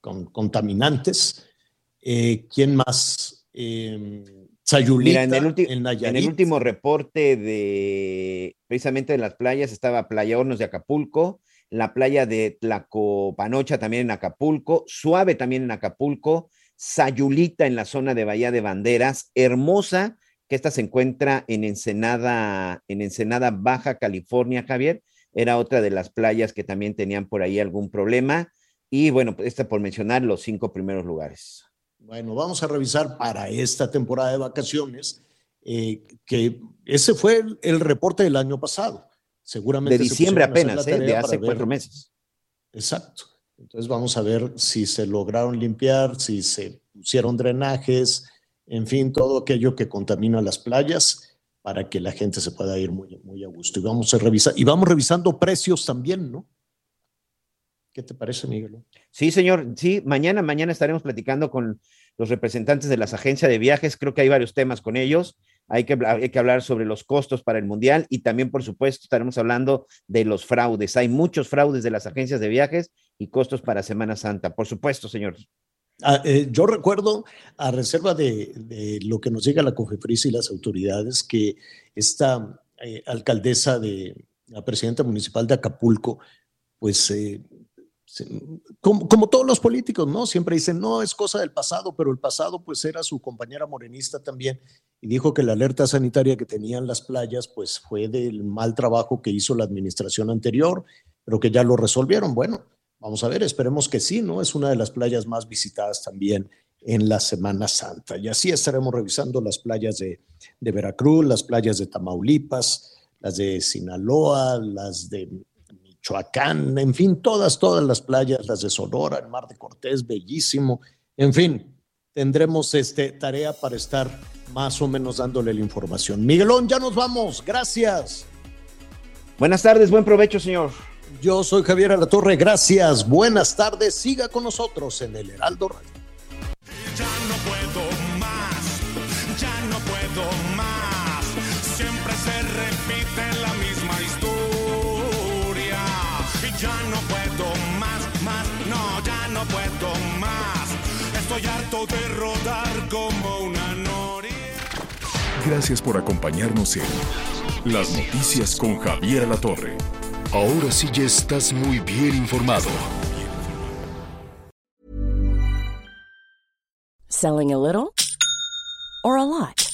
con contaminantes. Eh, ¿Quién más? Eh, Sayulita, Mira, en el, en, en el, último reporte de precisamente de las playas estaba Playa Hornos de Acapulco, la playa de Tlacopanocha también en Acapulco, Suave también en Acapulco, Sayulita en la zona de Bahía de Banderas, Hermosa, que esta se encuentra en Ensenada, en Ensenada Baja California, Javier, era otra de las playas que también tenían por ahí algún problema. Y bueno, esta por mencionar los cinco primeros lugares. Bueno, vamos a revisar para esta temporada de vacaciones, eh, que ese fue el, reporte del año pasado. Seguramente. De diciembre apenas, eh, de hace cuatro meses. Exacto. Entonces vamos a ver si se lograron limpiar, si se pusieron drenajes, en fin, todo aquello que contamina las playas para que la gente se pueda ir muy, muy a gusto. Y vamos a revisar, y vamos revisando precios también, ¿no? ¿Qué te parece, Miguel? Sí, señor. Sí, mañana, mañana estaremos platicando con los representantes de las agencias de viajes. Creo que hay varios temas con ellos. Hay que, hablar sobre los costos para el Mundial y también, por supuesto, estaremos hablando de los fraudes. Hay muchos fraudes de las agencias de viajes y costos para Semana Santa. Por supuesto, señor. Ah, eh, yo recuerdo, a reserva de, de, lo que nos llega la COFEPRIS y las autoridades, que esta eh, alcaldesa de la presidenta municipal de Acapulco, pues eh, como, como, todos los políticos, ¿no? Siempre dicen, no, es cosa del pasado, pero el pasado pues era su compañera morenista también y dijo que la alerta sanitaria que tenían las playas pues fue del mal trabajo que hizo la administración anterior, pero que ya lo resolvieron. Bueno, vamos a ver, esperemos que sí, ¿no? Es una de las playas más visitadas también en la Semana Santa. Y así estaremos revisando las playas de, de Veracruz, las playas de Tamaulipas, las de Sinaloa, las de Michoacán, en fin, todas, todas las playas, las de Sonora, el Mar de Cortés, bellísimo. En fin, tendremos este, tarea para estar más o menos dándole la información. Miguelón, ya nos vamos. Gracias. Buenas tardes, buen provecho, señor. Yo soy Javier Alatorre, gracias. Buenas tardes. Siga con nosotros en el Heraldo Radio. Gracias por acompañarnos en Las Noticias con Javier Alatorre. Ahora sí ya estás muy bien informado. Selling a little or a lot?